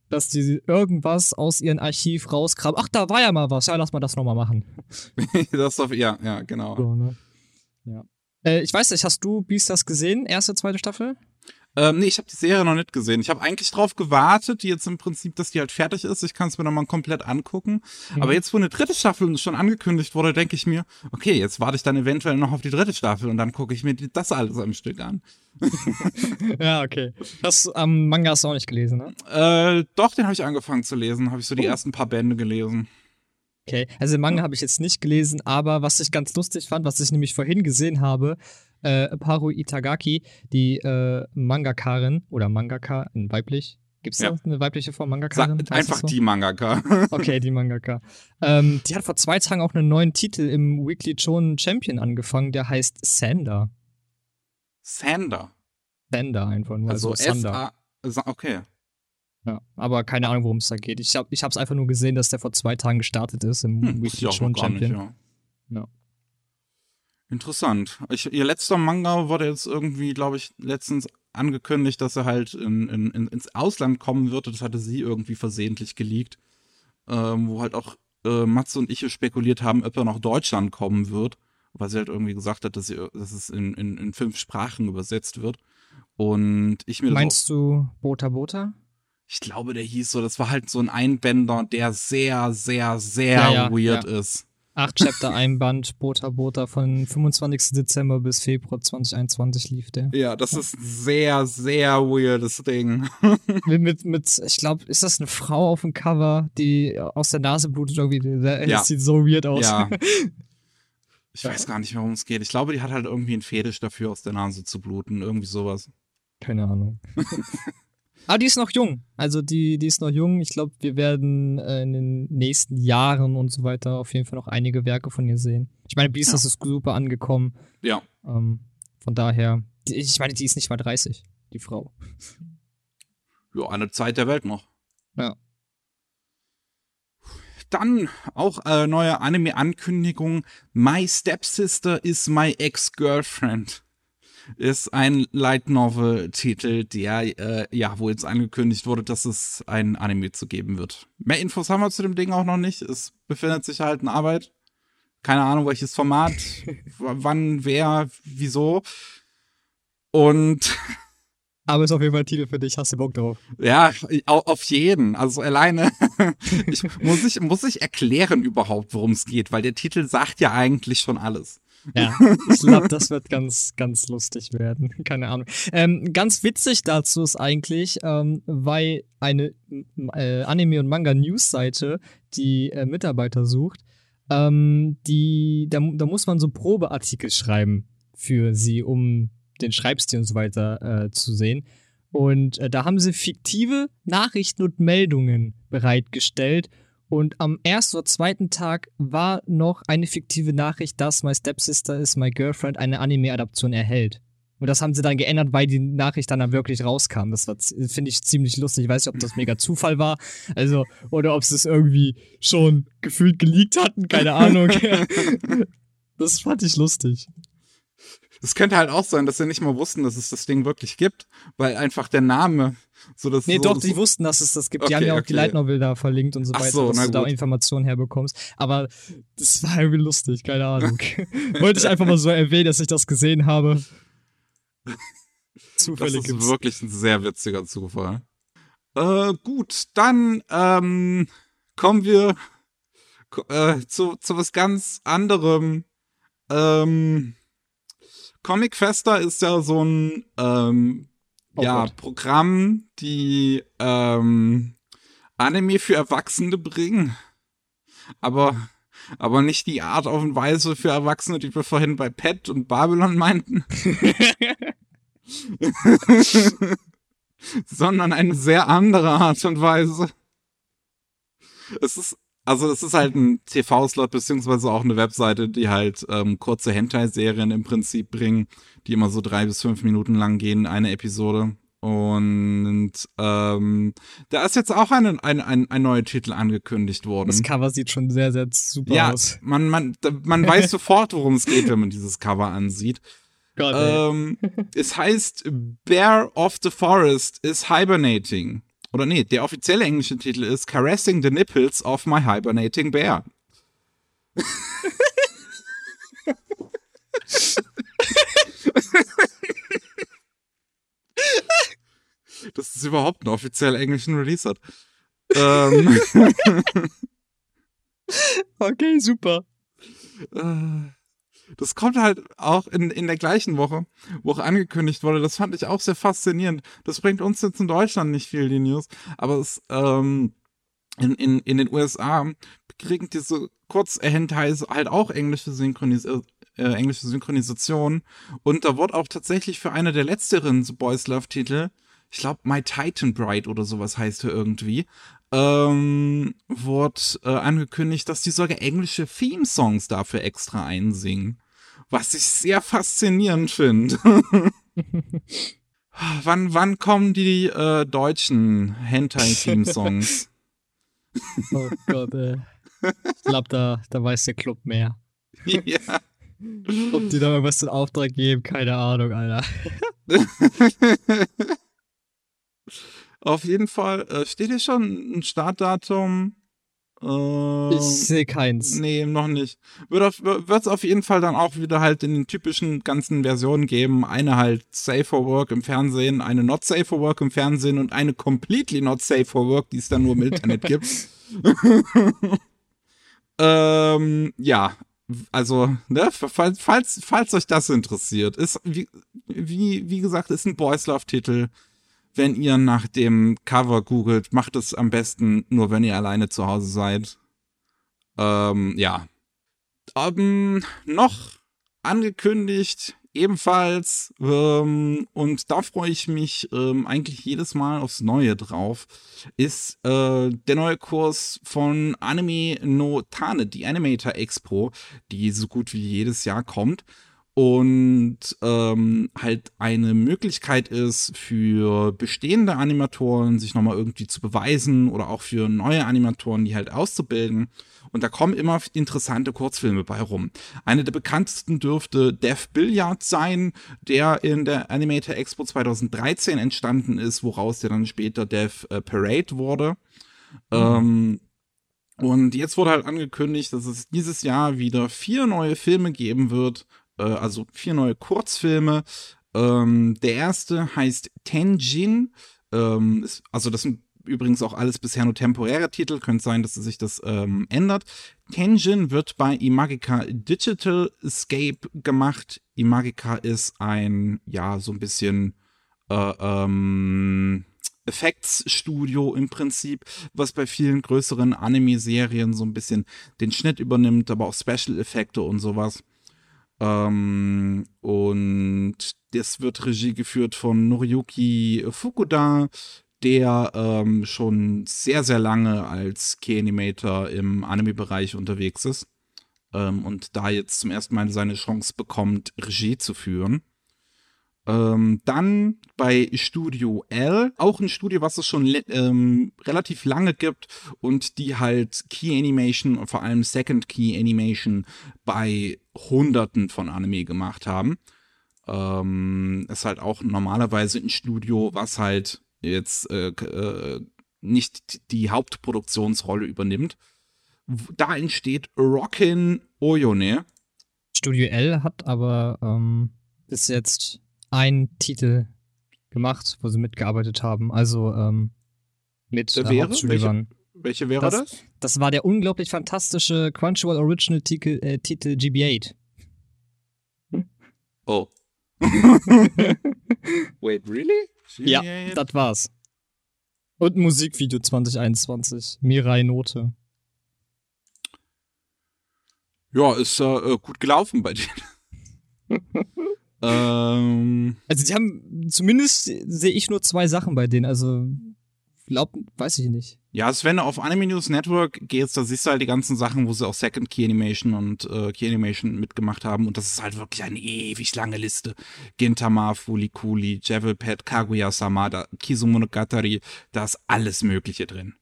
dass die irgendwas aus ihrem Archiv rauskramen. Ach, da war ja mal was. Ja, lass mal das nochmal machen. (laughs) das doch, ja, ja, genau. So, ne? Ja. Äh, ich weiß nicht, hast du Beastars gesehen? Erste, zweite Staffel? Ähm, nee, ich habe die Serie noch nicht gesehen. Ich habe eigentlich drauf gewartet, die jetzt im Prinzip, dass die halt fertig ist. Ich kann es mir dann mal komplett angucken. Mhm. Aber jetzt, wo eine dritte Staffel schon angekündigt wurde, denke ich mir, okay, jetzt warte ich dann eventuell noch auf die dritte Staffel und dann gucke ich mir das alles am Stück an. (laughs) ja, okay. Das ähm, Manga hast du auch nicht gelesen, ne? Äh, doch, den habe ich angefangen zu lesen. Habe ich so die oh. ersten paar Bände gelesen. Okay, also den Manga habe ich jetzt nicht gelesen, aber was ich ganz lustig fand, was ich nämlich vorhin gesehen habe, äh, Paru Itagaki, die äh, Mangakarin oder Mangaka, weiblich. Gibt es ja. da eine weibliche Form Mangakarin? Einfach so? die Mangaka. (laughs) okay, die Mangaka. Ähm, die hat vor zwei Tagen auch einen neuen Titel im Weekly Shonen Champion angefangen, der heißt Sander. Sander? Sander einfach nur. Also, also Sander. Okay. Ja, aber keine Ahnung, worum es da geht. Ich habe es einfach nur gesehen, dass der vor zwei Tagen gestartet ist im hm, Weekly Shonen Champion. Nicht, ja. ja. Interessant. Ich, ihr letzter Manga wurde jetzt irgendwie, glaube ich, letztens angekündigt, dass er halt in, in, in, ins Ausland kommen wird. Das hatte sie irgendwie versehentlich geleakt. Ähm, wo halt auch äh, Matze und ich spekuliert haben, ob er nach Deutschland kommen wird. Weil sie halt irgendwie gesagt hat, dass, sie, dass es in, in, fünf Sprachen übersetzt wird. Und ich mir. Meinst du Bota Bota? Ich glaube, der hieß so, das war halt so ein Einbänder, der sehr, sehr, sehr ja, ja, weird ja. ist. Acht Chapter, ein Band, Bota Bota von 25. Dezember bis Februar 2021 lief der. Ja, das ist ein sehr, sehr weirdes Ding. (laughs) mit, mit, mit ich glaube, ist das eine Frau auf dem Cover, die aus der Nase blutet irgendwie? Das ja. sieht so weird aus. Ja. (laughs) Ich weiß gar nicht, worum es geht. Ich glaube, die hat halt irgendwie einen Fetisch dafür, aus der Nase zu bluten. Irgendwie sowas. Keine Ahnung. (laughs) Aber die ist noch jung. Also die, die ist noch jung. Ich glaube, wir werden äh, in den nächsten Jahren und so weiter auf jeden Fall noch einige Werke von ihr sehen. Ich meine, Beast ja. ist super angekommen. Ja. Ähm, von daher, die, ich meine, die ist nicht mal 30, die Frau. Ja, eine Zeit der Welt noch. Ja. Dann auch äh, neue Anime-Ankündigung. My Stepsister is my ex-girlfriend ist ein Light Novel-Titel, der äh, ja, wo jetzt angekündigt wurde, dass es ein Anime zu geben wird. Mehr Infos haben wir zu dem Ding auch noch nicht. Es befindet sich halt in Arbeit. Keine Ahnung, welches Format, (laughs) wann, wer, wieso. Und (laughs) aber ist auf jeden Fall ein Titel für dich. Hast du Bock drauf? Ja, auf jeden. Also alleine (laughs) ich, muss ich muss ich erklären überhaupt, worum es geht, weil der Titel sagt ja eigentlich schon alles. Ja, ich glaube, das wird ganz, ganz lustig werden. (laughs) Keine Ahnung. Ähm, ganz witzig dazu ist eigentlich, ähm, weil eine äh, Anime- und Manga-News-Seite die äh, Mitarbeiter sucht, ähm, die, da, da muss man so Probeartikel schreiben für sie, um den Schreibstil und so weiter äh, zu sehen. Und äh, da haben sie fiktive Nachrichten und Meldungen bereitgestellt und am ersten oder zweiten Tag war noch eine fiktive Nachricht, dass My Stepsister is My Girlfriend eine Anime-Adaption erhält. Und das haben sie dann geändert, weil die Nachricht dann, dann wirklich rauskam. Das finde ich ziemlich lustig. Ich weiß nicht, ob das mega Zufall war. Also, oder ob sie es irgendwie schon gefühlt geleakt hatten. Keine Ahnung. (laughs) das fand ich lustig. Es könnte halt auch sein, dass sie nicht mal wussten, dass es das Ding wirklich gibt, weil einfach der Name so das Nee, so, doch, die wussten, dass es das gibt. Okay, die haben ja auch okay. die Light Novel da verlinkt und so weiter, so, dass du da Informationen herbekommst. Aber das war irgendwie lustig, keine Ahnung. (laughs) Wollte ich einfach mal so erwähnen, dass ich das gesehen habe. (laughs) Zufällig. Das ist gibt's. wirklich ein sehr witziger Zufall. Äh, gut, dann ähm, kommen wir äh, zu, zu was ganz anderem. Ähm, Comic Festa ist ja so ein ähm, oh ja, Programm, die ähm, Anime für Erwachsene bringen. Aber, aber nicht die Art und Weise für Erwachsene, die wir vorhin bei Pet und Babylon meinten. (laughs) (laughs) sondern eine sehr andere Art und Weise. Es ist also es ist halt ein TV-Slot beziehungsweise auch eine Webseite, die halt ähm, kurze Hentai-Serien im Prinzip bringen, die immer so drei bis fünf Minuten lang gehen, eine Episode. Und ähm, da ist jetzt auch ein, ein, ein, ein neuer Titel angekündigt worden. Das Cover sieht schon sehr, sehr super ja, aus. Man, man, man (laughs) weiß sofort, worum es geht, wenn man dieses Cover ansieht. Gott, ähm, es heißt Bear of the Forest is Hibernating. Oder nee, der offizielle englische Titel ist Caressing the Nipples of My Hibernating Bear. Dass es überhaupt einen offiziell englischen Release hat. ähm. okay, super. Äh. Das kommt halt auch in, in der gleichen Woche, wo auch angekündigt wurde. Das fand ich auch sehr faszinierend. Das bringt uns jetzt in Deutschland nicht viel, die News. Aber es, ähm, in, in, in den USA kriegen diese Kurzhentais halt auch englische, Synchronis äh, englische Synchronisation. Und da wurde auch tatsächlich für eine der letzteren Boys Love Titel, ich glaube My Titan Bride oder sowas heißt er irgendwie, ähm, wurde äh, angekündigt, dass die sogar englische Theme-Songs dafür extra einsingen. Was ich sehr faszinierend finde. (laughs) wann, wann kommen die äh, deutschen Hentai-Theme-Songs? (laughs) oh Gott, ey. Ich glaube, da, da weiß der Club mehr. (laughs) Ja. Ob die da irgendwas in Auftrag geben, keine Ahnung, Alter. Auf jeden Fall äh, steht hier schon ein Startdatum. Äh, ich sehe keins. Nee, noch nicht. Wird es auf jeden Fall dann auch wieder halt in den typischen ganzen Versionen geben. Eine halt Safe for Work im Fernsehen, eine Not Safe for Work im Fernsehen und eine Completely Not Safe for Work, die es dann nur im Internet gibt. (laughs) (laughs) Ähm, ja, also, ne, falls, falls, falls euch das interessiert, ist, wie, wie, wie gesagt, ist ein Boys Love-Titel. Wenn ihr nach dem Cover googelt, macht es am besten nur, wenn ihr alleine zu Hause seid. Ähm, ja. Ähm, noch angekündigt ebenfalls. Ähm, und da freue ich mich ähm, eigentlich jedes Mal aufs Neue drauf. Ist äh, der neue Kurs von Anime no Tane, die Animator Expo, die so gut wie jedes Jahr kommt und ähm, halt eine Möglichkeit ist für bestehende Animatoren, sich nochmal irgendwie zu beweisen oder auch für neue Animatoren, die halt auszubilden. Und da kommen immer interessante Kurzfilme bei rum. Eine der bekanntesten dürfte Death Billiard sein, der in der Animator Expo 2013 entstanden ist, woraus der dann später Death äh, Parade wurde. Mhm. Ähm, und jetzt wurde halt angekündigt, dass es dieses Jahr wieder vier neue Filme geben wird, äh, also vier neue Kurzfilme. Ähm, der erste heißt Tenjin. Ähm, ist, also das sind übrigens auch alles bisher nur temporäre Titel. Könnte sein, dass sich das ähm, ändert. Tenjin wird bei Imagica Digital Escape gemacht. Imagica ist ein, ja, so ein bisschen äh, ähm, Effektsstudio im Prinzip, was bei vielen größeren Anime-Serien so ein bisschen den Schnitt übernimmt, aber auch Special-Effekte und sowas. Ähm, und das wird Regie geführt von Noriyuki Fukuda, der ähm, schon sehr, sehr lange als Key-Animator im Anime-Bereich unterwegs ist ähm, und da jetzt zum ersten Mal seine Chance bekommt, Regie zu führen. Ähm, dann bei Studio L, auch ein Studio, was es schon ähm, relativ lange gibt und die halt Key Animation und vor allem Second Key Animation bei Hunderten von Anime gemacht haben. Ähm, ist halt auch normalerweise ein Studio, was halt jetzt äh, äh, nicht die Hauptproduktionsrolle übernimmt. Da entsteht Rockin' Oyone. Studio L hat aber ähm, bis jetzt einen Titel gemacht, wo sie mitgearbeitet haben. Also ähm, mit äh, wäre? Welche, welche wäre das, das? Das war der unglaublich fantastische Crunchyroll Original Titel, äh, Titel GB8. Oh. (laughs) Wait, really? GB8? Ja, das war's. Und Musikvideo 2021. Mirai Note. Ja, ist äh, gut gelaufen bei denen. (laughs) Ähm, also die haben, zumindest sehe ich nur zwei Sachen bei denen, also glaub, weiß ich nicht. Ja, also wenn du auf Anime News Network gehst, da siehst du halt die ganzen Sachen, wo sie auch Second Key Animation und äh, Key Animation mitgemacht haben und das ist halt wirklich eine ewig lange Liste. Gintama, Fulikuli, Javelpad, Kaguya Samada, Kizumonogatari, da ist alles mögliche drin.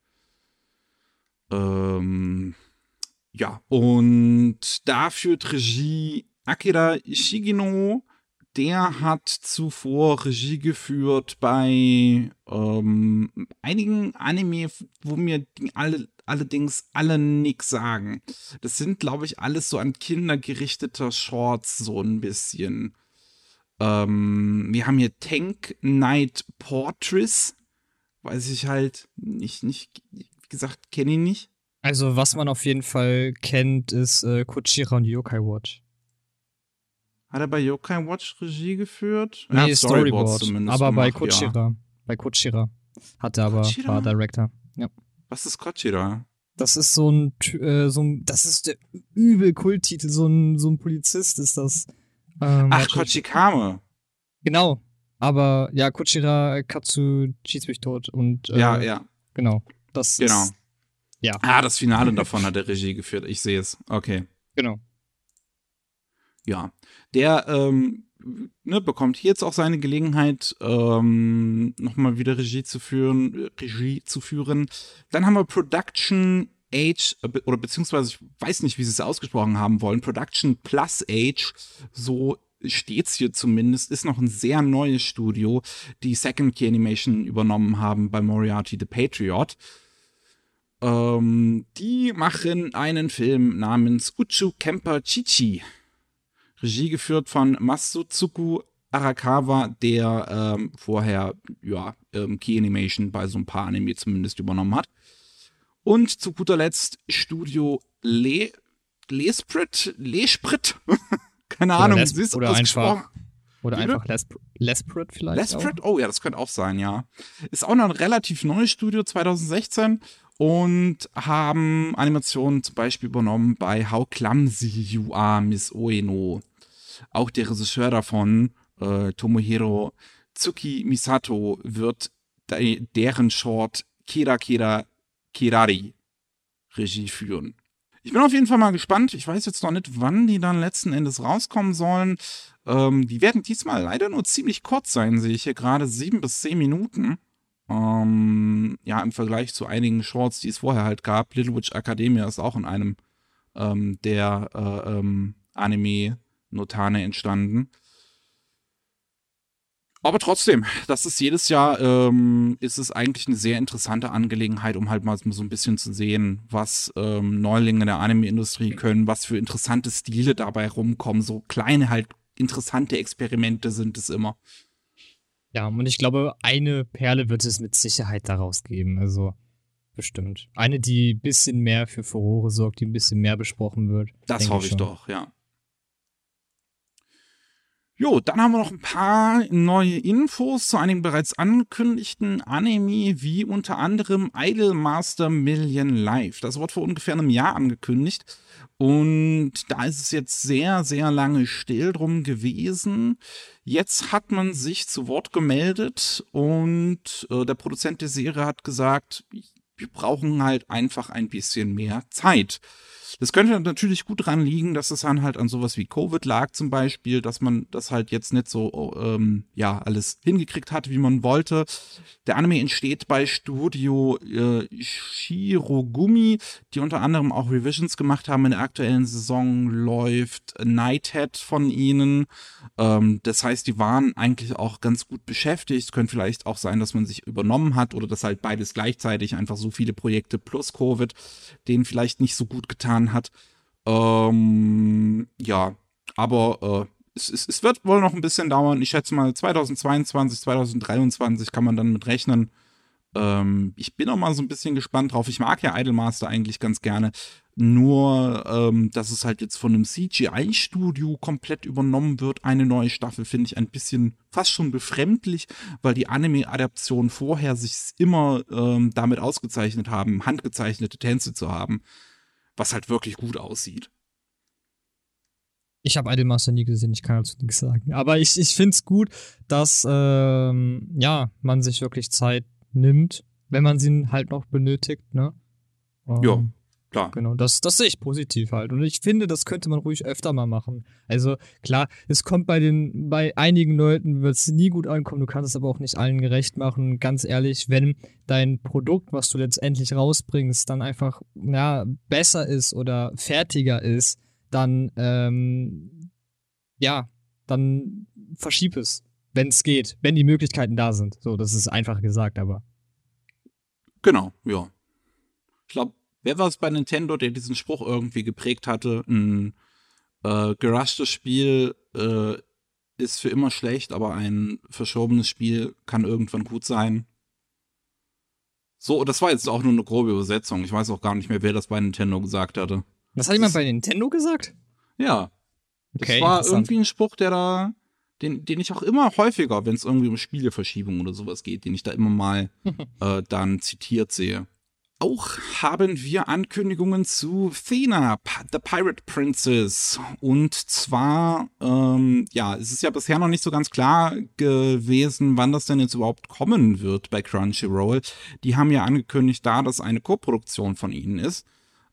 Ähm, ja, und da führt Regie Akira Ishigino, der hat zuvor Regie geführt bei ähm, einigen Anime, wo mir alle, allerdings alle nix sagen. Das sind, glaube ich, alles so an Kinder gerichteter Shorts, so ein bisschen. Ähm, wir haben hier Tank Knight Portraits. Weiß ich halt nicht, nicht, wie gesagt, kenne ich nicht. Also, was man auf jeden Fall kennt, ist äh, Kuchira und Yokai Watch. Hat er bei Yokai Watch Regie geführt? Nee, ja, Storyboard, zumindest aber gemacht, bei Kochira. Ja. Bei Kochira hat er aber, Kochira? war Director. Ja. Was ist Kochira? Das ist so ein, äh, so ein, das ist der übel Kulttitel, so ein, so ein Polizist ist das. Ähm, Ach, Kochikame. Genau. Aber ja, Kochira Katsu schießt mich tot und äh, ja, ja. Genau. Das genau. Ist, ja. Ah, das Finale davon hat der Regie geführt. Ich sehe es. Okay. Genau. Ja der ähm, ne, bekommt hier jetzt auch seine Gelegenheit, ähm, nochmal wieder Regie zu führen, Regie zu führen. Dann haben wir Production Age, oder beziehungsweise ich weiß nicht, wie sie es ausgesprochen haben wollen, Production Plus Age, so steht's hier zumindest, ist noch ein sehr neues Studio, die Second Key Animation übernommen haben bei Moriarty the Patriot. Ähm, die machen einen Film namens Uchu Kemper Chichi. Regie geführt von Masutsuku Arakawa, der ähm, vorher ja, ähm, Key Animation bei so ein paar Anime zumindest übernommen hat. Und zu guter Letzt Studio Le Lesprit, Lesprit, (laughs) keine Ahnung, Lesp- wie ist oder ausgesprochen? einfach- Oder bitte? einfach Lesp Lesprit vielleicht. Lesprit? Oh ja, das könnte auch sein, ja. Ist auch noch ein relativ neues Studio, 2016. Und haben Animationen zum Beispiel übernommen bei How Clumsy You Are, Miss Oeno. Auch der Regisseur davon, äh, Tomohiro Tsuki Misato, wird de deren Short Kira Kira Kirari Regie führen. Ich bin auf jeden Fall mal gespannt. Ich weiß jetzt noch nicht, wann die dann letzten Endes rauskommen sollen. Ähm, die werden diesmal leider nur ziemlich kurz sein, sehe ich hier gerade. Sieben bis zehn Minuten. Ähm, ja, im Vergleich zu einigen Shorts, die es vorher halt gab. Little Witch Academia ist auch in einem ähm, der äh, ähm, Anime-Notane entstanden. Aber trotzdem, das ist jedes Jahr, ähm, ist es eigentlich eine sehr interessante Angelegenheit, um halt mal so ein bisschen zu sehen, was ähm, Neulinge der Anime-Industrie können, was für interessante Stile dabei rumkommen. So kleine, halt interessante Experimente sind es immer. Ja, und ich glaube, eine Perle wird es mit Sicherheit daraus geben. Also bestimmt. Eine, die ein bisschen mehr für Furore sorgt, die ein bisschen mehr besprochen wird. Das hoffe ich schon. doch, ja. Jo, dann haben wir noch ein paar neue Infos zu einem bereits angekündigten Anime, wie unter anderem Idolmaster Million Life. Das wurde vor ungefähr einem Jahr angekündigt. Und da ist es jetzt sehr, sehr lange still drum gewesen. Jetzt hat man sich zu Wort gemeldet und äh, der Produzent der Serie hat gesagt, wir brauchen halt einfach ein bisschen mehr Zeit. Das könnte natürlich gut dran liegen, dass es dann halt an sowas wie Covid lag zum Beispiel, dass man das halt jetzt nicht so, ähm, ja, alles hingekriegt hat, wie man wollte. Der Anime entsteht bei Studio äh, Shirogumi, die unter anderem auch Revisions gemacht haben. In der aktuellen Saison läuft Nighthead von ihnen. Ähm, das heißt, die waren eigentlich auch ganz gut beschäftigt. Könnte vielleicht auch sein, dass man sich übernommen hat oder dass halt beides gleichzeitig einfach so viele Projekte plus Covid denen vielleicht nicht so gut getan hat. Ähm, ja, aber äh, es, es, es wird wohl noch ein bisschen dauern. Ich schätze mal 2022, 2023 kann man dann mit rechnen. Ähm, ich bin auch mal so ein bisschen gespannt drauf. Ich mag ja Idolmaster eigentlich ganz gerne. Nur, ähm, dass es halt jetzt von einem CGI-Studio komplett übernommen wird, eine neue Staffel, finde ich ein bisschen fast schon befremdlich, weil die Anime-Adaptionen vorher sich immer ähm, damit ausgezeichnet haben, handgezeichnete Tänze zu haben, was halt wirklich gut aussieht. Ich habe Idolmaster nie gesehen, ich kann dazu nichts sagen. Aber ich, ich finde es gut, dass ähm, ja, man sich wirklich Zeit nimmt, wenn man sie halt noch benötigt, ne? Ähm, Ja. Klar. Genau, das, das sehe ich positiv halt. Und ich finde, das könnte man ruhig öfter mal machen. Also klar, es kommt bei den, bei einigen Leuten wird es nie gut ankommen, du kannst es aber auch nicht allen gerecht machen. Ganz ehrlich, wenn dein Produkt, was du letztendlich rausbringst, dann einfach ja, besser ist oder fertiger ist, dann ähm, ja, dann verschieb es, wenn es geht, wenn die Möglichkeiten da sind. So, das ist einfach gesagt, aber. Genau, ja. Ich glaube, wer war es bei Nintendo, der diesen Spruch irgendwie geprägt hatte? Ein äh, gerushtes Spiel äh, ist für immer schlecht, aber ein verschobenes Spiel kann irgendwann gut sein. So, das war jetzt auch nur eine grobe Übersetzung. Ich weiß auch gar nicht mehr, wer das bei Nintendo gesagt hatte. Was hat jemand bei Nintendo gesagt? Ja, das Okay, war interessant. irgendwie ein Spruch, der da, den, den ich auch immer häufiger, wenn es irgendwie um Spieleverschiebung oder sowas geht, den ich da immer mal (laughs) äh, dann zitiert sehe. Auch haben wir Ankündigungen zu Thena, The Pirate Princess. Und zwar, ähm, ja, es ist ja bisher noch nicht so ganz klar gewesen, wann das denn jetzt überhaupt kommen wird bei Crunchyroll. Die haben ja angekündigt, da das eine Koproduktion von ihnen ist,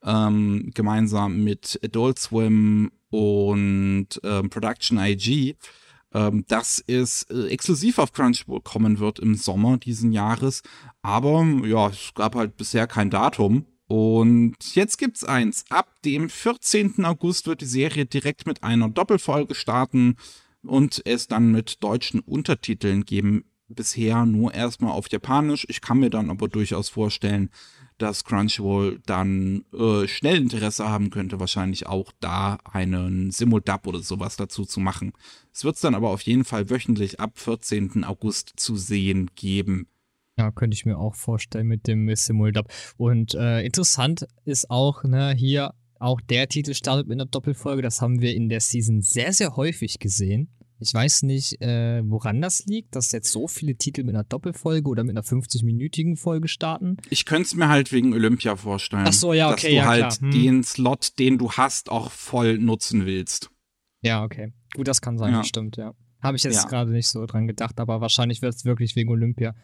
ähm, gemeinsam mit Adult Swim und ähm, Production IG, ähm, dass es äh, exklusiv auf Crunchyroll kommen wird im Sommer diesen Jahres. Aber ja, es gab halt bisher kein Datum. Und jetzt gibt's eins. Ab dem 14. August wird die Serie direkt mit einer Doppelfolge starten und es dann mit deutschen Untertiteln geben. Bisher nur erstmal auf Japanisch. Ich kann mir dann aber durchaus vorstellen, dass Crunchyroll dann äh, schnell Interesse haben könnte, wahrscheinlich auch da einen Simuldub oder sowas dazu zu machen. Es wird es dann aber auf jeden Fall wöchentlich ab 14. August zu sehen geben. Ja, könnte ich mir auch vorstellen mit dem Simuldub. Und äh, interessant ist auch, ne, hier auch der Titel startet mit einer Doppelfolge. Das haben wir in der Season sehr, sehr häufig gesehen. Ich weiß nicht, äh, woran das liegt, dass jetzt so viele Titel mit einer Doppelfolge oder mit einer 50-minütigen Folge starten. Ich könnte es mir halt wegen Olympia vorstellen. Ach so, ja, okay, dass du ja, halt. Hm. den Slot, den du hast, auch voll nutzen willst. Ja, okay. Gut, das kann sein, Ja. das stimmt, ja. Habe ich jetzt Ja. gerade nicht so dran gedacht, aber wahrscheinlich wird es wirklich wegen Olympia.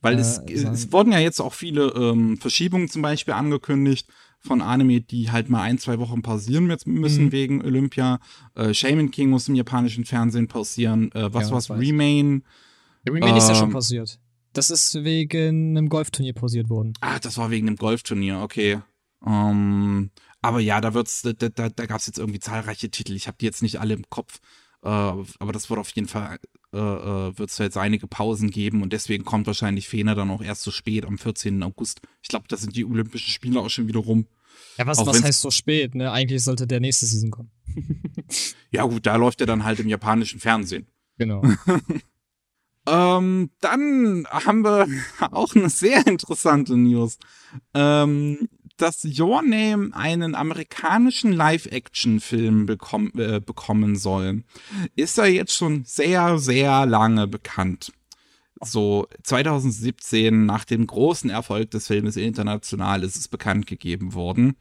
Weil Äh, es, es wurden ja jetzt auch viele ähm, Verschiebungen zum Beispiel angekündigt von Anime, die halt mal ein, zwei Wochen pausieren müssen Mhm. wegen Olympia. Äh, Shaman King muss im japanischen Fernsehen pausieren. Äh, was Ja, war's? Remain. Der Remain ist ja schon Ähm, passiert. Das ist wegen einem Golfturnier pausiert worden. Ah, das war wegen dem Golfturnier, okay. Ähm, aber ja, da wird's, da, da, da gab's jetzt irgendwie zahlreiche Titel. Ich habe die jetzt nicht alle im Kopf. Äh, aber das wird auf jeden Fall, äh, äh, wird es jetzt einige Pausen geben und deswegen kommt wahrscheinlich Fena dann auch erst so spät am 14. August. Ich glaube, da sind die Olympischen Spiele auch schon wieder rum. Ja, was, Auch was heißt so spät, ne? Eigentlich sollte der nächste Season kommen. (laughs) Ja, gut, da läuft er dann halt im japanischen Fernsehen. Genau. (laughs) Ähm, dann haben wir (laughs) auch eine sehr interessante News. Ähm, dass Your Name einen amerikanischen Live-Action-Film bekomm äh, bekommen soll, ist er jetzt schon sehr, sehr lange bekannt. So 2017, nach dem großen Erfolg des Filmes international, ist es bekannt gegeben worden.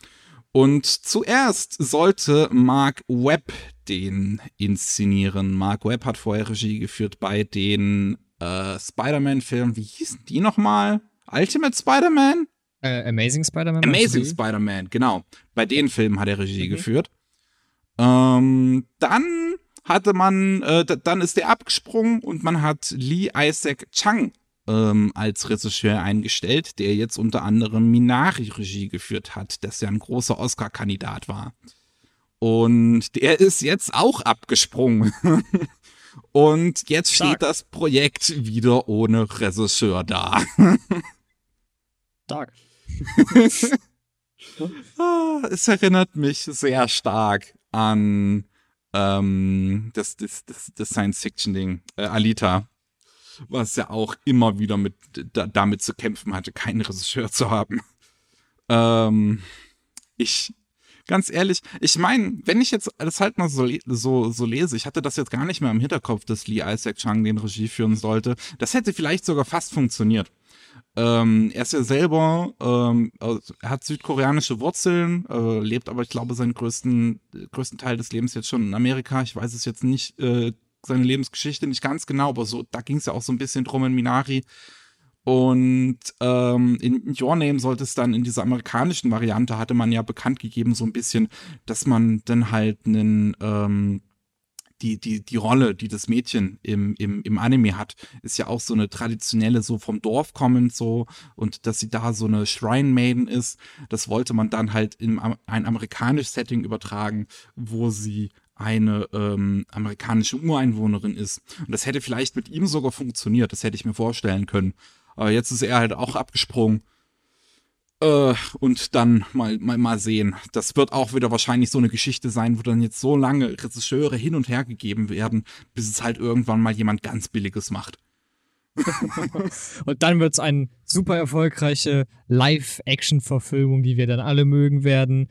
Und zuerst sollte Mark Webb den inszenieren. Mark Webb hat vorher Regie geführt bei den äh, Spider-Man-Filmen. Wie hießen die nochmal? Ultimate Spider-Man? Äh, Amazing Spider-Man? Amazing? Spider-Man, genau. Bei den Filmen hat er Regie Mhm. geführt. Ähm, dann hatte man, äh, dann ist er abgesprungen und man hat Lee Isaac Chung ähm, als Regisseur eingestellt, der jetzt unter anderem Minari Regie geführt hat, das ja ein großer Oscar-Kandidat war. Und der ist jetzt auch abgesprungen. (laughs) Und jetzt Stark. steht das Projekt wieder ohne Regisseur da. (laughs) Stark. (laughs) Es erinnert mich sehr stark an ähm, das, das, das, das Science-Fiction-Ding, äh, Alita, was ja auch immer wieder mit da, damit zu kämpfen hatte, keinen Regisseur zu haben. Ähm, ich, ganz ehrlich, ich meine, wenn ich jetzt das halt mal so, so, so lese, ich hatte das jetzt gar nicht mehr im Hinterkopf, dass Lee Isaac Chung den Regie führen sollte. Das hätte vielleicht sogar fast funktioniert. Ähm, er ist ja selber, ähm, hat südkoreanische Wurzeln, äh, lebt aber, ich glaube, seinen größten, größten Teil des Lebens jetzt schon in Amerika. Ich weiß es jetzt nicht, äh, seine Lebensgeschichte nicht ganz genau, aber so, da ging es ja auch so ein bisschen drum in Minari. Und ähm, in Your Name sollte es dann in dieser amerikanischen Variante, hatte man ja bekannt gegeben, so ein bisschen, dass man dann halt einen, ähm, die, die, die Rolle, die das Mädchen im, im, im Anime hat, ist ja auch so eine traditionelle, so vom Dorf kommend so und dass sie da so eine Shrine Maiden ist, das wollte man dann halt in ein amerikanisches Setting übertragen, wo sie eine ähm, amerikanische Ureinwohnerin ist. Und das hätte vielleicht mit ihm sogar funktioniert, das hätte ich mir vorstellen können. Aber jetzt ist er halt auch abgesprungen. Äh, und dann mal, mal, mal sehen. Das wird auch wieder wahrscheinlich so eine Geschichte sein, wo dann jetzt so lange Regisseure hin und her gegeben werden, bis es halt irgendwann mal jemand ganz Billiges macht. (laughs) Und dann wird's eine super erfolgreiche Live-Action-Verfilmung, die wir dann alle mögen werden.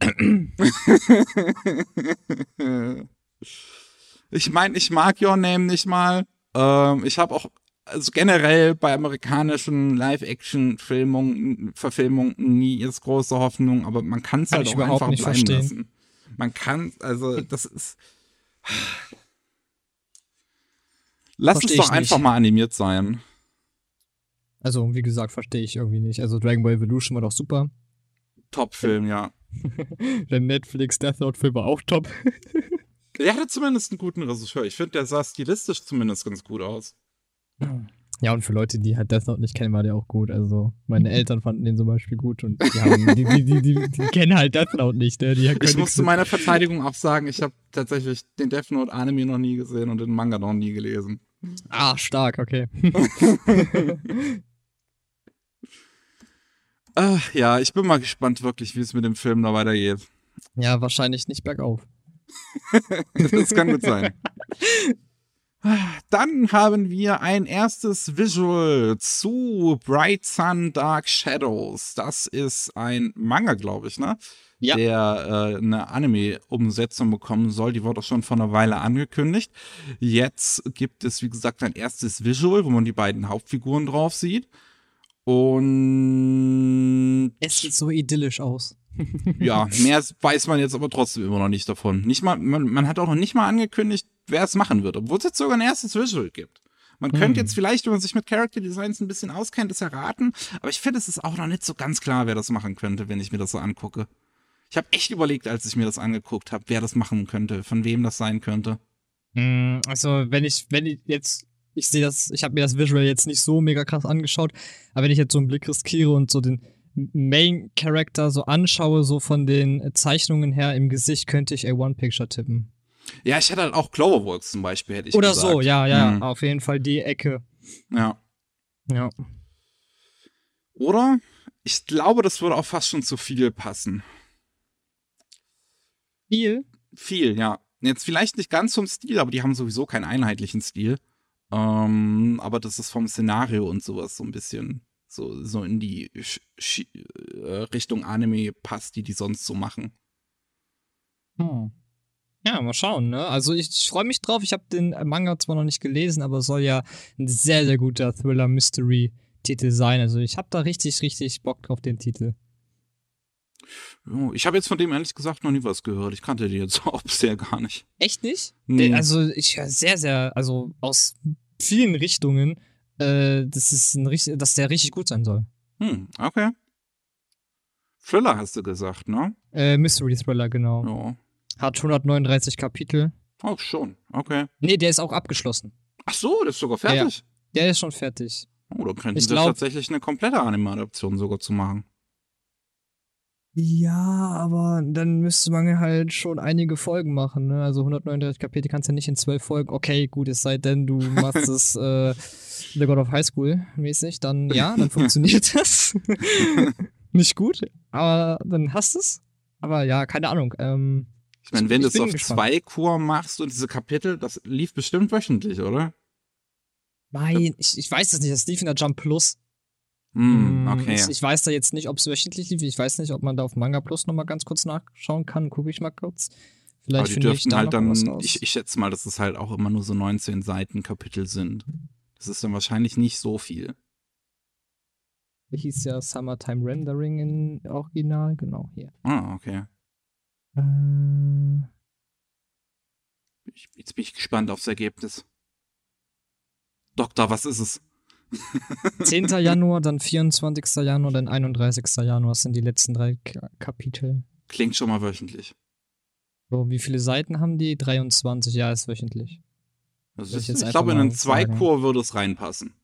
(laughs) Ich meine, ich mag Your Name nicht mal. Ähm, ich habe auch also generell bei amerikanischen Live-Action-Filmungen, Verfilmungen nie jetzt große Hoffnung, aber man kann es halt auch einfach nicht bleiben verstehen. lassen. Man kann, also das ist. Lass Versteh es doch nicht. einfach mal animiert sein. Also, wie gesagt, verstehe ich irgendwie nicht. Also, Dragon Ball Evolution war doch super. Top-Film, ja. (laughs) Der Netflix Death Note-Film war auch top. Der hatte zumindest einen guten Regisseur. Ich finde, der sah stilistisch zumindest ganz gut aus. Ja, und für Leute, die halt Death Note nicht kennen, war der auch gut. Also, meine Eltern fanden den zum Beispiel gut und die, haben, die, die, die, die, (laughs) kennen halt Death Note nicht. Ne? Ich muss zu meiner Verteidigung auch sagen, ich habe tatsächlich den Death Note Anime noch nie gesehen und den Manga noch nie gelesen. Ah, stark, okay. (laughs) Äh, ja, ich bin mal gespannt wirklich, wie es mit dem Film da weitergeht. ja, wahrscheinlich nicht bergauf. (laughs) Das kann gut sein. Dann haben wir ein erstes Visual zu Bright Sun Dark Shadows. Das ist ein Manga, glaube ich, ne? Ja. Der äh, eine Anime-Umsetzung bekommen soll. Die wurde auch schon vor einer Weile angekündigt. Jetzt gibt es, wie gesagt, ein erstes Visual, wo man die beiden Hauptfiguren drauf sieht. Und Es sieht so idyllisch aus. ja, mehr weiß man jetzt aber trotzdem immer noch nicht davon. Nicht mal, man, man hat auch noch nicht mal angekündigt, wer es machen wird, obwohl es jetzt sogar ein erstes Visual gibt. Man könnte Hm. jetzt vielleicht, wenn man sich mit Character Designs ein bisschen auskennt, es erraten, aber ich finde, es ist auch noch nicht so ganz klar, wer das machen könnte, wenn ich mir das so angucke. Ich habe echt überlegt, als ich mir das angeguckt habe, wer das machen könnte, von wem das sein könnte. Mm, Also, wenn ich, wenn ich jetzt, ich sehe das, ich habe mir das Visual jetzt nicht so mega krass angeschaut, aber wenn ich jetzt so einen Blick riskiere und so den Main Character so anschaue, so von den Zeichnungen her im Gesicht, könnte ich A1 Picture tippen. Ja, ich hätte halt auch Cloverworks zum Beispiel, hätte ich Oder gesagt. so, ja, ja, Mhm. auf jeden Fall die Ecke. Ja. Ja. Oder? Ich glaube, das würde auch fast schon zu viel passen. Viel? Viel, ja. Jetzt vielleicht nicht ganz vom Stil, aber die haben sowieso keinen einheitlichen Stil. Ähm, aber das ist vom Szenario und sowas so ein bisschen so, so in die Sch Sch äh, Richtung Anime passt, die die sonst so machen. Hm. Ja, mal schauen, ne? Also ich, ich freue mich drauf. Ich habe den Manga zwar noch nicht gelesen, aber es soll ja ein sehr, sehr guter Thriller-Mystery-Titel sein. Also ich habe da richtig, richtig Bock drauf, den Titel. Jo, Ich habe jetzt von dem ehrlich gesagt noch nie was gehört. Ich kannte die jetzt (laughs) auch bisher gar nicht. Echt nicht? Nee. Der- Also ich höre sehr, sehr, also aus vielen Richtungen, äh, das ist ein richtig, dass der richtig gut sein soll. Hm, okay. Thriller hast du gesagt, ne? Äh, Mystery Thriller, genau. Ja. Hat 139 Kapitel. Oh, schon. Okay. Nee, der ist auch abgeschlossen. Ach so, das ist sogar fertig. Der ist schon fertig. Oh, dann könnten Ich sie glaub- tatsächlich eine komplette Anime-Adaption sogar zu machen. Ja, aber dann müsste man halt schon einige Folgen machen, ne? Also 139 Kapitel kannst du ja nicht in zwölf Folgen. Okay, gut, es sei denn, du (laughs) machst es äh, The God of High School mäßig, dann (laughs) ja, dann funktioniert das. (laughs) nicht gut, aber dann hast du es. Aber ja, keine Ahnung. Ähm, Ich meine, wenn du Ich es auf gespannt. zwei Kur machst und diese Kapitel, das lief bestimmt wöchentlich, oder? nein, ich, ich weiß es nicht. Das lief in der Jump Plus. Hm, Mm, okay. Ich, ich weiß da jetzt nicht, ob es wöchentlich lief. Ich weiß nicht, ob man da auf Manga Plus nochmal ganz kurz nachschauen kann. Gucke ich mal kurz. Vielleicht Aber die ich dürften halt noch dann, was raus. ich, ich schätze mal, dass es halt auch immer nur so 19 Seiten Kapitel sind. Das ist dann wahrscheinlich nicht so viel. hieß ja Summertime Rendering in Original, genau hier. Ah, okay. Äh, Ich, jetzt bin ich gespannt aufs Ergebnis. Doktor, was ist es? (laughs) 10. Januar, dann 24. Januar, dann 31. Januar das sind die letzten drei Ka Kapitel. Klingt schon mal wöchentlich. So, wie viele Seiten haben die? 23, ja, ist wöchentlich. Soll ich ich glaube, in einen? Zweikur würde es reinpassen.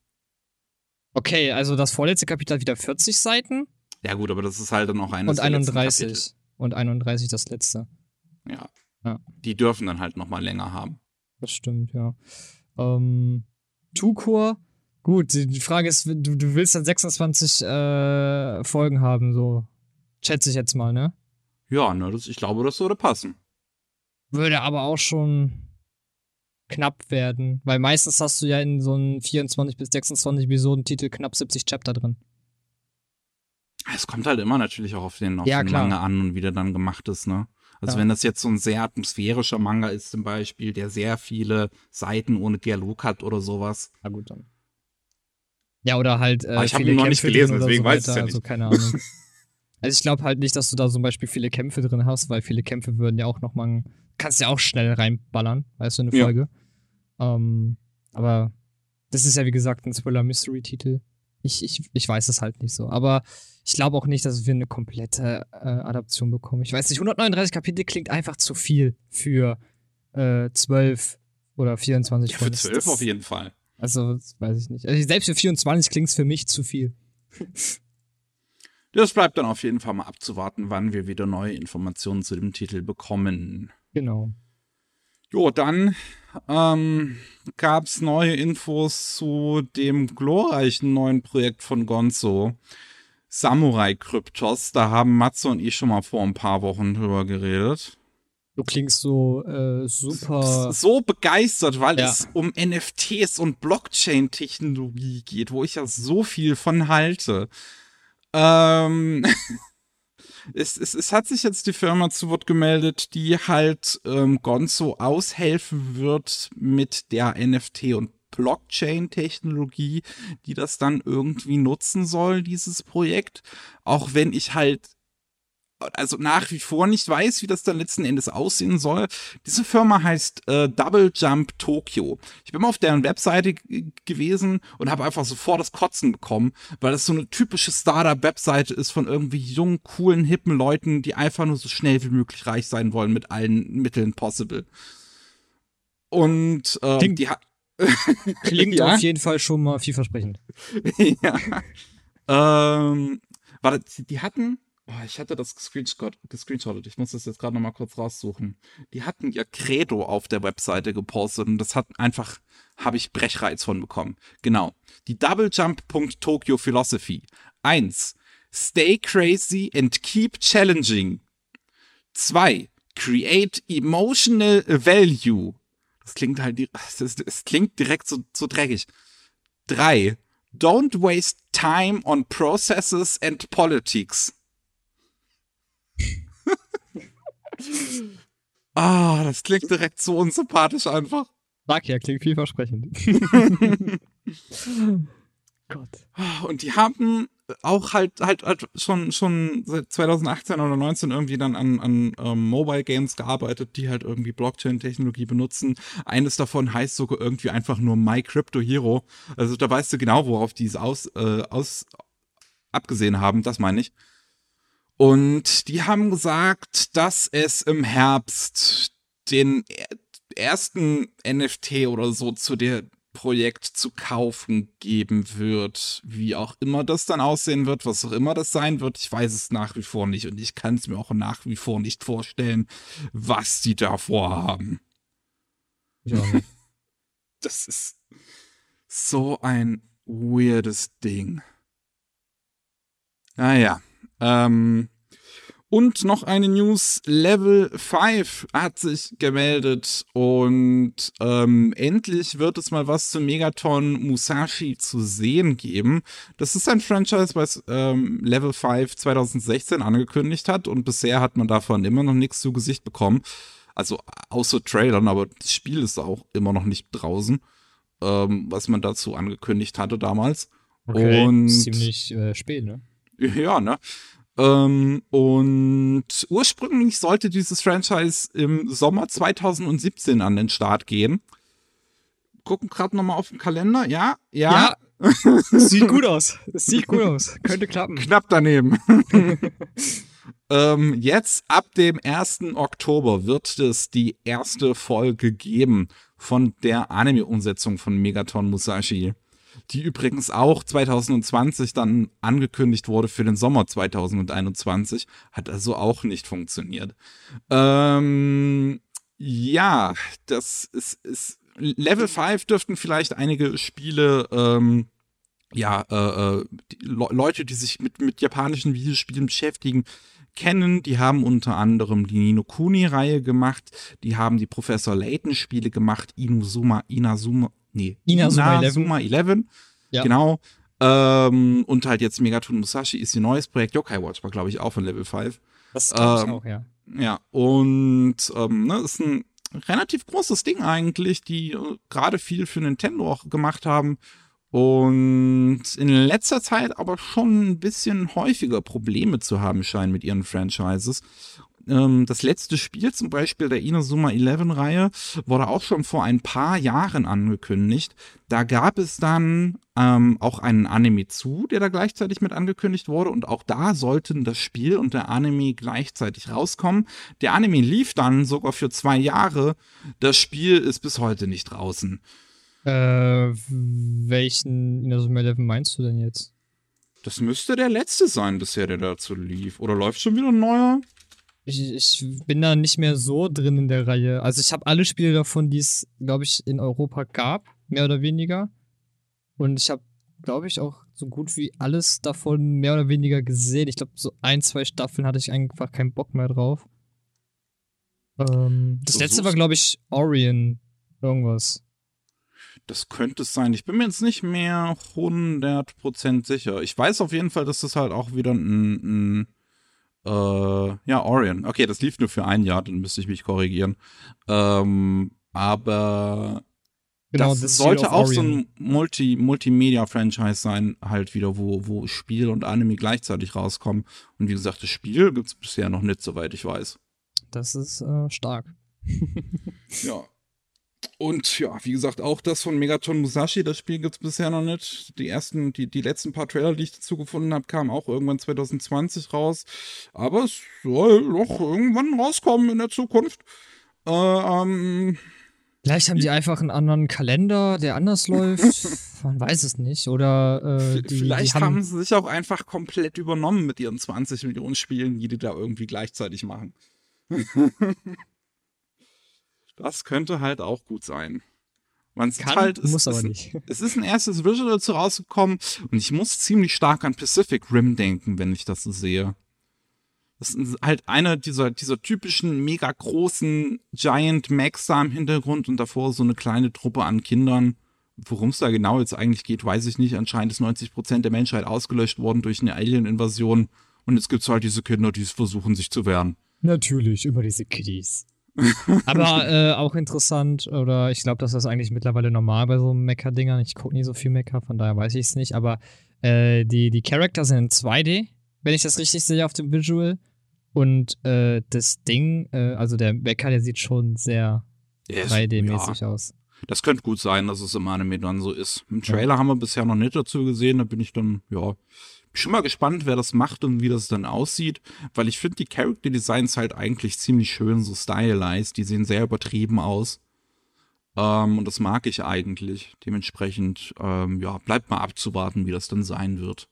Okay, also das vorletzte Kapitel hat wieder 40 Seiten Ja gut, aber das ist halt dann auch eines und der letzten 31. Und 31 das letzte. Ja. Ja. Die dürfen dann halt noch mal länger haben. Das stimmt, ja. Ähm, Tukor, gut, die Frage ist, du, du willst dann 26 äh, Folgen haben, so. Schätze ich jetzt mal, ne? Ja, ne, das, ich glaube, das würde passen. Würde aber auch schon knapp werden, weil meistens hast du ja in so einem 24 bis 26 Episodentitel knapp 70 Chapter drin. Es kommt halt immer natürlich auch auf den, auf Ja, den. Manga an und wie der dann gemacht ist, ne? Also Ja. wenn das jetzt so ein sehr atmosphärischer Manga ist zum Beispiel, der sehr viele Seiten ohne Dialog hat oder sowas. Na gut, dann. Ja, oder halt. Äh, Aber ich hab viele ihn noch nicht Kämpfe gelesen, drin oder deswegen so weiß ich's weiter, ja Also nicht. keine Ahnung. (laughs) also ich glaube halt nicht, dass du da zum Beispiel viele Kämpfe drin hast, weil viele Kämpfe würden ja auch nochmal. Kannst ja auch schnell reinballern, weißt du, in eine Ja. Folge. Ähm, aber das ist ja wie gesagt ein Thriller-Mystery-Titel. Ich, ich, ich weiß es halt nicht so. Aber ich glaube auch nicht, dass wir eine komplette äh, Adaption bekommen. Ich weiß nicht, 139 Kapitel klingt einfach zu viel für äh, 12 oder 24 Ja, für Folgen. zwölf Das- auf jeden Fall. also, das weiß ich nicht. Also, selbst für 24 klingt es für mich zu viel. Das bleibt dann auf jeden Fall mal abzuwarten, wann wir wieder neue Informationen zu dem Titel bekommen. Genau. Jo, dann ähm, gab es neue Infos zu dem glorreichen neuen Projekt von Gonzo. Samurai Kryptos. Da haben Matze und ich schon mal vor ein paar Wochen drüber geredet. Du klingst so äh, super. So begeistert, weil Ja. es um NFTs und Blockchain-Technologie geht, wo ich ja so viel von halte. Ähm, (laughs) es, es, es hat sich jetzt die Firma zu Wort gemeldet, die halt ähm, Gonzo aushelfen wird mit der NFT- und Blockchain-Technologie, die das dann irgendwie nutzen soll, dieses Projekt. Auch wenn ich halt also nach wie vor nicht weiß, wie das dann letzten Endes aussehen soll. Diese Firma heißt äh, Double Jump Tokyo. Ich bin mal auf deren Webseite gewesen und habe einfach sofort das Kotzen bekommen, weil das so eine typische Startup-Webseite ist von irgendwie jungen, coolen, hippen Leuten, die einfach nur so schnell wie möglich reich sein wollen mit allen Mitteln possible. Und ähm, Klingt- die hat (laughs) Klingt Ja. auf jeden Fall schon mal vielversprechend. (laughs) ja. Ähm, warte, die hatten, oh, ich hatte das gescreenshot, gescreenshottet, ich muss das jetzt gerade nochmal kurz raussuchen. Die hatten ihr Credo auf der Webseite gepostet und das hat einfach, habe ich Brechreiz von bekommen. Genau. Die Doublejump.Tokyo Philosophy. Eins, Stay crazy and keep challenging. Zwei, Create emotional value. Das klingt halt, (laughs) das, das klingt direkt so, so dreckig. Drei, Don't waste time on processes and politics. Ah, das klingt direkt so unsympathisch einfach. Sag ja, klingt vielversprechend. (laughs) Gott. Und die haben auch halt halt, halt schon schon seit 2018 oder 19 irgendwie dann an an ähm, Mobile Games gearbeitet, die halt irgendwie Blockchain Technologie benutzen. Eines davon heißt sogar irgendwie einfach nur My Crypto Hero. Also da weißt du genau, worauf die es aus äh, aus abgesehen haben, das meine ich. Und die haben gesagt, dass es im Herbst den er- ersten NFT oder so zu der Projekt zu kaufen geben wird. Wie auch immer das dann aussehen wird, was auch immer das sein wird, ich weiß es nach wie vor nicht und ich kann es mir auch nach wie vor nicht vorstellen, was die da vorhaben. Nicht. (laughs) Das ist so ein weirdes Ding. Naja. Ähm, und noch eine News. Level 5 hat sich gemeldet und ähm, endlich wird es mal was zu Megaton Musashi zu sehen geben. Das ist ein Franchise, was ähm, Level 5 2016 angekündigt hat und bisher hat man davon immer noch nichts zu Gesicht bekommen. Also außer Trailern, aber das Spiel ist auch immer noch nicht draußen, ähm, was man dazu angekündigt hatte damals. Okay. Und Ziemlich äh, spät, ne? (laughs) ja, ne? Ähm, und ursprünglich sollte dieses Franchise im Sommer 2017 an den Start gehen. Gucken gerade nochmal auf den Kalender. Ja, ja, (laughs) sieht gut aus. Sieht gut aus. Könnte klappen. knapp daneben. (laughs) ähm, jetzt ab dem 1. Oktober wird es die erste Folge geben von der Anime-Umsetzung von Megaton Musashi. Die übrigens auch 2020 dann angekündigt wurde für den Sommer 2021. Hat also auch nicht funktioniert. Ähm, ja, das ist, ist Level 5 dürften vielleicht einige Spiele ähm, ja, äh, äh, die Le Leute, die sich mit, mit japanischen Videospielen beschäftigen, kennen. Die haben unter anderem die Nino Kuni-Reihe gemacht. Die haben die Professor Layton-Spiele gemacht. Inazuma, Inazuma, nee, Inazuma 11. Ja. Genau. Ähm, und halt jetzt Megaton Musashi ist ihr neues Projekt. Yokai Watch war, glaube ich, auch von Level 5. Das glaube ich Ähm, auch, ja. Ja, und ähm, ne, ist ein relativ großes Ding eigentlich, die äh, gerade viel für Nintendo auch gemacht haben. Und in letzter Zeit aber schon ein bisschen häufiger Probleme zu haben scheinen mit ihren Franchises. Ähm, das letzte Spiel, zum Beispiel der Inazuma 11-Reihe, wurde auch schon vor ein paar Jahren angekündigt. Da gab es dann ähm, auch einen Anime zu, der da gleichzeitig mit angekündigt wurde. Und auch da sollten das Spiel und der Anime gleichzeitig rauskommen. Der Anime lief dann sogar für zwei Jahre. Das Spiel ist bis heute nicht draußen. Äh, welchen Inazuma 11 meinst du denn jetzt? Das müsste der letzte sein bisher, der dazu lief. Oder läuft schon wieder ein neuer? Ich, ich bin da nicht mehr so drin in der Reihe. Also ich habe alle Spiele davon, die es, glaube ich, in Europa gab, mehr oder weniger. Und ich habe, glaube ich, auch so gut wie alles davon mehr oder weniger gesehen. Ich glaube, so ein, zwei Staffeln hatte ich einfach keinen Bock mehr drauf. Ähm, das Du letzte war, glaube ich, Orion irgendwas. Das könnte es sein. Ich bin mir jetzt nicht mehr 100% sicher. Ich weiß auf jeden Fall, dass das halt auch wieder ein, ein äh, ja, Orion. Okay, das lief nur für ein Jahr, dann müsste ich mich korrigieren. Ähm, aber Genau, das sollte auch so Orion. ein Multi Multimedia-Franchise sein, halt wieder, wo, wo Spiel und Anime gleichzeitig rauskommen. Und wie gesagt, das Spiel gibt's bisher noch nicht, soweit ich weiß. Das ist äh, stark. (laughs) Ja. Und ja, wie gesagt, auch das von Megaton Musashi, das Spiel gibt's bisher noch nicht. Die ersten, die, die letzten paar Trailer, die ich dazu gefunden habe, kamen auch irgendwann 2020 raus. Aber es soll noch irgendwann rauskommen in der Zukunft. Äh, ähm, Vielleicht haben die einfach einen anderen Kalender, der anders läuft. (laughs) Man weiß es nicht. Oder äh, die, vielleicht die haben, haben, sie sich auch einfach komplett übernommen mit ihren 20 Millionen Spielen, die die da irgendwie gleichzeitig machen. (laughs) das könnte halt auch gut sein. Man sieht kann, halt, es muss aber ist, nicht. (laughs) Es ist ein erstes Visual dazu rausgekommen und ich muss ziemlich stark an Pacific Rim denken, wenn ich das so sehe. Das ist halt einer dieser, dieser typischen mega großen Giant Max da im Hintergrund und davor so eine kleine Truppe an Kindern. Worum es da genau jetzt eigentlich geht, weiß ich nicht. Anscheinend ist 90% der Menschheit ausgelöscht worden durch eine Alien-Invasion und jetzt gibt's halt diese Kinder, die es versuchen, sich zu wehren. Natürlich, über diese Kiddies. Aber äh, auch interessant, oder ich glaube, das ist eigentlich mittlerweile normal bei so Mecha-Dingern. Ich gucke nie so viel Mecha, von daher weiß ich es nicht. Aber äh, die, die Charakter sind in 2D, wenn ich das richtig sehe auf dem Visual. Und äh, das Ding, äh, also der Mecha, der sieht schon sehr Ja, ist- 3D-mäßig aus. Das könnte gut sein, dass es im Anime dann so ist. Im Trailer haben wir bisher noch nicht dazu gesehen. Da bin ich dann, ja, bin schon mal gespannt, wer das macht und wie das dann aussieht. Weil ich finde die Character Designs halt eigentlich ziemlich schön, so stylized. Die sehen sehr übertrieben aus. Ähm, und das mag ich eigentlich. Dementsprechend, ähm, ja, bleibt mal abzuwarten, wie das dann sein wird.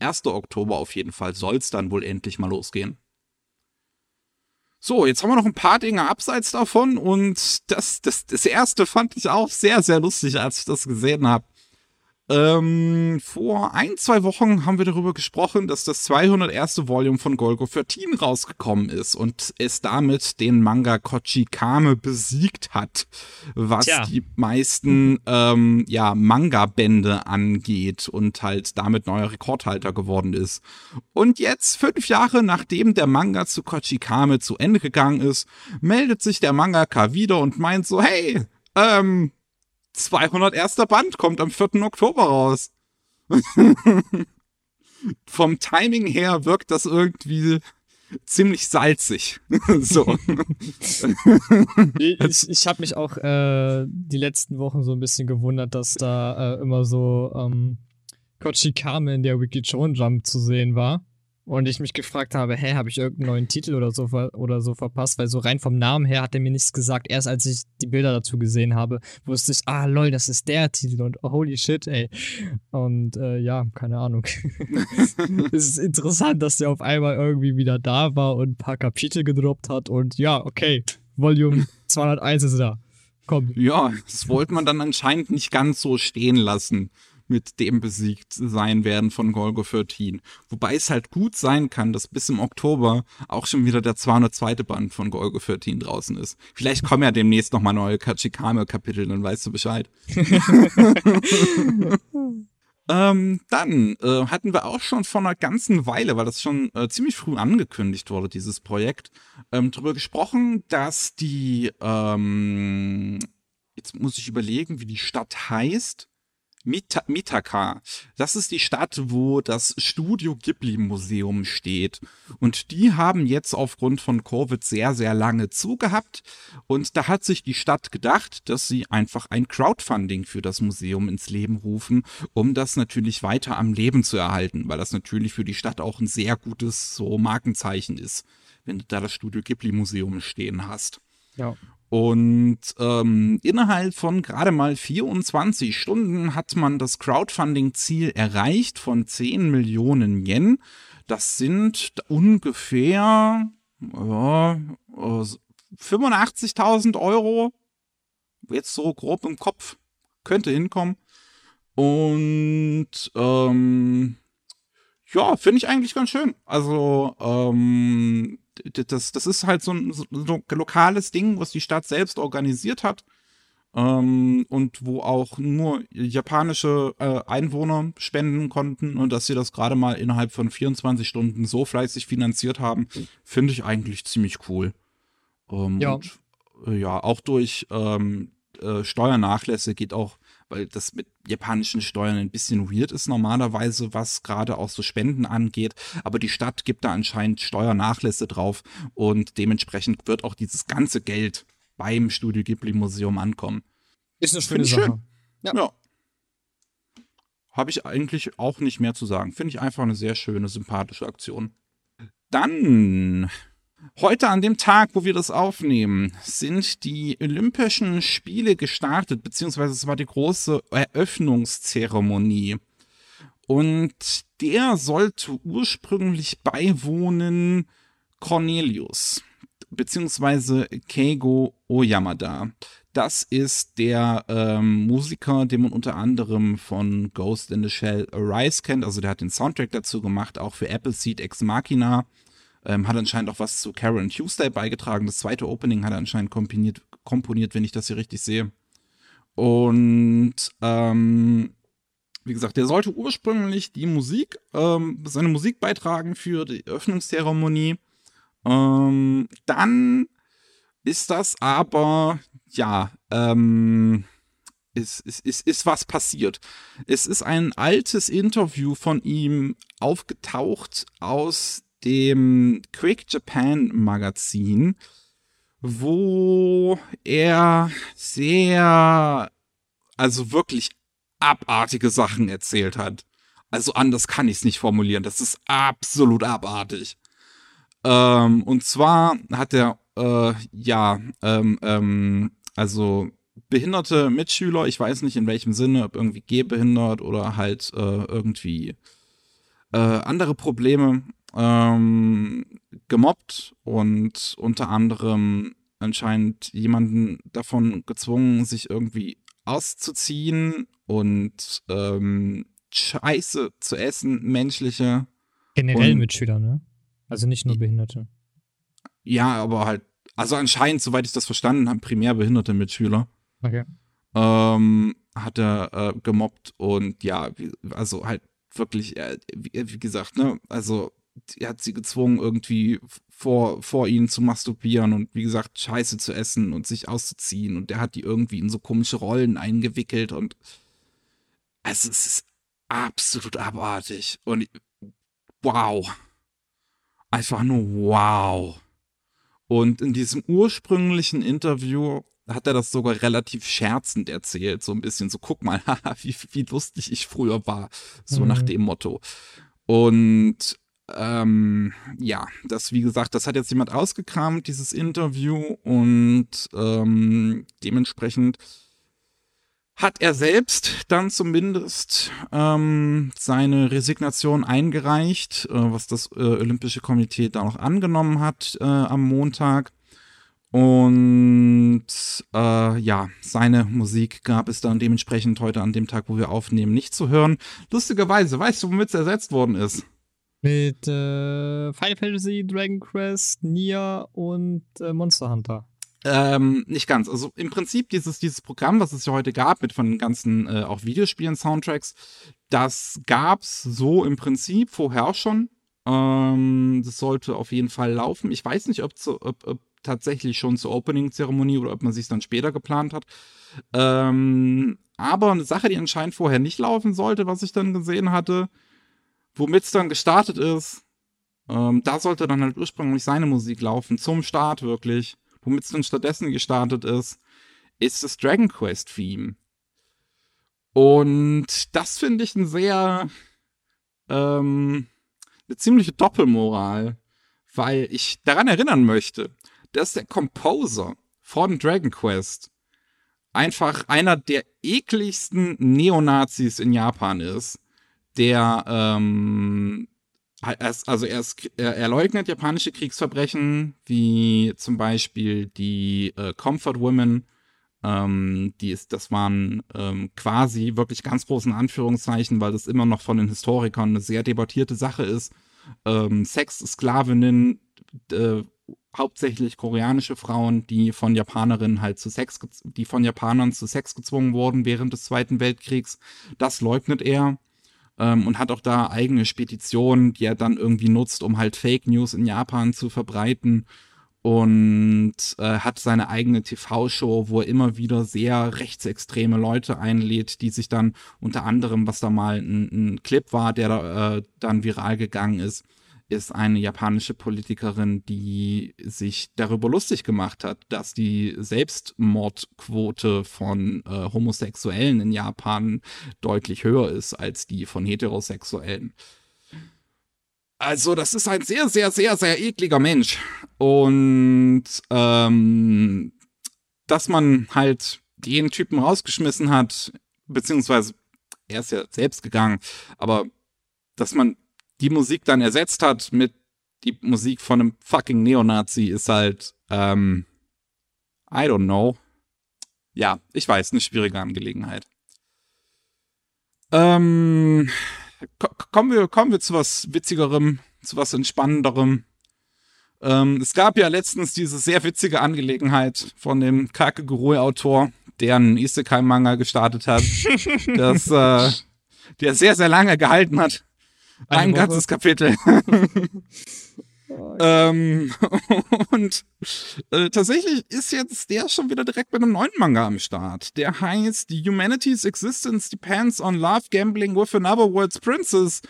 1. Oktober auf jeden Fall soll es dann wohl endlich mal losgehen. So, jetzt haben wir noch ein paar Dinge abseits davon und das, das, das erste fand ich auch sehr, sehr lustig, als ich das gesehen habe. Ähm, vor ein, zwei Wochen haben wir darüber gesprochen, dass das 201. Volume von Golgo 13 rausgekommen ist und es damit den Manga Kochi Kame besiegt hat, was Tja. die meisten ähm, ja, Manga-Bände angeht und halt damit neuer Rekordhalter geworden ist. Und jetzt, fünf Jahre nachdem der Manga zu Kochi Kame zu Ende gegangen ist, meldet sich der Mangaka wieder und meint so, hey, ähm, 201. Band kommt am 4. Oktober raus. (laughs) Vom Timing her wirkt das irgendwie ziemlich salzig. (laughs) so. Ich, ich habe mich auch äh, die letzten Wochen so ein bisschen gewundert, dass da äh, immer so ähm, Kochi Kame in der Wiki Jump zu sehen war. Und ich mich gefragt habe, hä, habe ich irgendeinen neuen Titel oder so, oder so verpasst? Weil so rein vom Namen her hat er mir nichts gesagt. Erst als ich die Bilder dazu gesehen habe, wusste ich, ah lol, das ist der Titel und oh, holy shit, ey. Und äh, ja, keine Ahnung. (laughs) es ist interessant, dass der auf einmal irgendwie wieder da war und ein paar Kapitel gedroppt hat und ja, okay, Volume 201 ist da. Komm. Ja, das wollte man dann anscheinend nicht ganz so stehen lassen mit dem besiegt sein werden von Golgo 13. Wobei es halt gut sein kann, dass bis im Oktober auch schon wieder der 202. Band von Golgo 13 draußen ist. Vielleicht kommen ja demnächst nochmal neue Kachikame-Kapitel, dann weißt du Bescheid. (laughs) Ähm, dann äh, hatten wir auch schon vor einer ganzen Weile, weil das schon äh, ziemlich früh angekündigt wurde, dieses Projekt, ähm, darüber gesprochen, dass die, ähm, jetzt muss ich überlegen, wie die Stadt heißt. Mita Mitaka. Das ist die Stadt, wo das Studio Ghibli Museum steht. Und die haben jetzt aufgrund von Covid sehr, sehr lange zugehabt. Und da hat sich die Stadt gedacht, dass sie einfach ein Crowdfunding für das Museum ins Leben rufen, um das natürlich weiter am Leben zu erhalten, weil das natürlich für die Stadt auch ein sehr gutes so Markenzeichen ist, wenn du da das Studio Ghibli Museum stehen hast. Ja. Und ähm, innerhalb von gerade mal 24 Stunden hat man das Crowdfunding-Ziel erreicht von 10 Millionen Yen. Das sind ungefähr ja, äh, 85.000 Euro. Jetzt so grob im Kopf. Könnte hinkommen. Und ähm, ja, finde ich eigentlich ganz schön. Also, ähm, das, das ist halt so ein, so ein lokales Ding, was die Stadt selbst organisiert hat. Ähm, und wo auch nur japanische äh, Einwohner spenden konnten und dass sie das gerade mal innerhalb von 24 Stunden so fleißig finanziert haben, finde ich eigentlich ziemlich cool. Ähm, Ja. Und, äh, ja, auch durch ähm, äh, Steuernachlässe geht auch, weil das mit japanischen Steuern ein bisschen weird ist normalerweise, was gerade auch so Spenden angeht. Aber die Stadt gibt da anscheinend Steuernachlässe drauf und dementsprechend wird auch dieses ganze Geld beim Studio Ghibli Museum ankommen. Ist eine schöne Sache. Ja. Ja. Habe ich eigentlich auch nicht mehr zu sagen. Finde ich einfach eine sehr schöne, sympathische Aktion. Dann, heute an dem Tag, wo wir das aufnehmen, sind die Olympischen Spiele gestartet, beziehungsweise es war die große Eröffnungszeremonie. Und der sollte ursprünglich beiwohnen Cornelius, beziehungsweise Keigo Oyamada. Das ist der ähm, Musiker, den man unter anderem von Ghost in the Shell Arise kennt. Also der hat den Soundtrack dazu gemacht, auch für Appleseed Ex Machina. Ähm, hat anscheinend auch was zu Karen Tuesday beigetragen. Das zweite Opening hat er anscheinend komponiert, komponiert wenn ich das hier richtig sehe. Und ähm, wie gesagt, der sollte ursprünglich die Musik, ähm, seine Musik beitragen für die Öffnungszeremonie. Ähm, dann ist das aber, ja, ähm, ist, ist, ist, ist was passiert. Es ist ein altes Interview von ihm aufgetaucht aus dem Quick Japan Magazin, wo er sehr, also wirklich abartige Sachen erzählt hat. Also anders kann ich es nicht formulieren. Das ist absolut abartig. Ähm, und zwar hat er, äh, ja, ähm, ähm, also behinderte Mitschüler, ich weiß nicht in welchem Sinne, ob irgendwie gehbehindert oder halt äh, irgendwie äh, andere Probleme, ähm, gemobbt und unter anderem anscheinend jemanden davon gezwungen, sich irgendwie auszuziehen und ähm, Scheiße zu essen, menschliche. Generell Und- Mitschüler, ne? Also nicht nur Behinderte. Ja, aber halt, also anscheinend, soweit ich das verstanden habe, primär behinderte Mitschüler. Okay. ähm, hat er äh, gemobbt und ja, wie, also halt wirklich, äh, wie, wie gesagt, ne, also er hat sie gezwungen, irgendwie vor, vor ihnen zu masturbieren und wie gesagt, Scheiße zu essen und sich auszuziehen und der hat die irgendwie in so komische Rollen eingewickelt und also es ist absolut abartig und wow. Einfach nur wow. Und in diesem ursprünglichen Interview hat er das sogar relativ scherzend erzählt, so ein bisschen so, guck mal, (laughs) wie, wie lustig ich früher war, so Mhm. nach dem Motto. Und ähm, ja, das, wie gesagt, das hat jetzt jemand ausgekramt, dieses Interview, und ähm, dementsprechend hat er selbst dann zumindest ähm, seine Resignation eingereicht, äh, was das äh, Olympische Komitee da noch angenommen hat äh, am Montag. Und äh, ja, seine Musik gab es dann dementsprechend heute an dem Tag, wo wir aufnehmen, nicht zu hören. Lustigerweise, weißt du, womit es ersetzt worden ist? Mit äh, Final Fantasy, Dragon Quest, Nier und äh, Monster Hunter. Ähm, nicht ganz. Also im Prinzip dieses, dieses Programm, was es ja heute gab, mit von den ganzen äh, auch Videospielen-Soundtracks, das gab's so im Prinzip vorher schon. Ähm, das sollte auf jeden Fall laufen. Ich weiß nicht, ob, zu, ob, ob tatsächlich schon zur Opening-Zeremonie oder ob man sich dann später geplant hat. Ähm, aber eine Sache, die anscheinend vorher nicht laufen sollte, was ich dann gesehen hatte, womit es dann gestartet ist, ähm, da sollte dann halt ursprünglich seine Musik laufen, zum Start wirklich. Womit es dann stattdessen gestartet ist, ist das Dragon Quest Theme. Und das finde ich ein sehr, ähm, eine ziemliche Doppelmoral, weil ich daran erinnern möchte, dass der Composer von Dragon Quest einfach einer der ekligsten Neonazis in Japan ist, der ähm, also er, ist, er, leugnet japanische Kriegsverbrechen, wie zum Beispiel die äh, Comfort Women. Ähm, die ist, das waren ähm, quasi wirklich ganz großen Anführungszeichen, weil das immer noch von den Historikern eine sehr debattierte Sache ist. Ähm, Sex, Sklavinnen, äh, hauptsächlich koreanische Frauen, die von Japanerinnen halt zu Sex, die von Japanern zu Sex gezwungen wurden während des Zweiten Weltkriegs. Das leugnet er. Ähm, und hat auch da eigene Speditionen, die er dann irgendwie nutzt, um halt Fake News in Japan zu verbreiten. Und äh, hat seine eigene TV-Show, wo er immer wieder sehr rechtsextreme Leute einlädt, die sich dann unter anderem, was da mal ein, ein Clip war, der da, äh, dann viral gegangen ist, ist eine japanische Politikerin, die sich darüber lustig gemacht hat, dass die Selbstmordquote von äh, Homosexuellen in Japan deutlich höher ist als die von Heterosexuellen. Also, das ist ein sehr, sehr, sehr, sehr ekliger Mensch. Und ähm, dass man halt den Typen rausgeschmissen hat, beziehungsweise er ist ja selbst gegangen, aber dass man die Musik dann ersetzt hat mit die Musik von einem fucking Neonazi ist halt, ähm, I don't know. Ja, ich weiß, eine schwierige Angelegenheit. Ähm, kommen wir, kommen wir zu was Witzigerem, zu was Entspannenderem. Ähm, es gab ja letztens diese sehr witzige Angelegenheit von dem Kakegurui-Autor, der einen Isekai-Manga gestartet hat, (laughs) das, äh, der sehr, sehr lange gehalten hat. Ein ganzes Kapitel. (laughs) ähm, (laughs) und äh, tatsächlich ist jetzt der schon wieder direkt mit einem neuen Manga am Start. Der heißt The Humanity's Existence Depends on Love Gambling with Another World's Princess.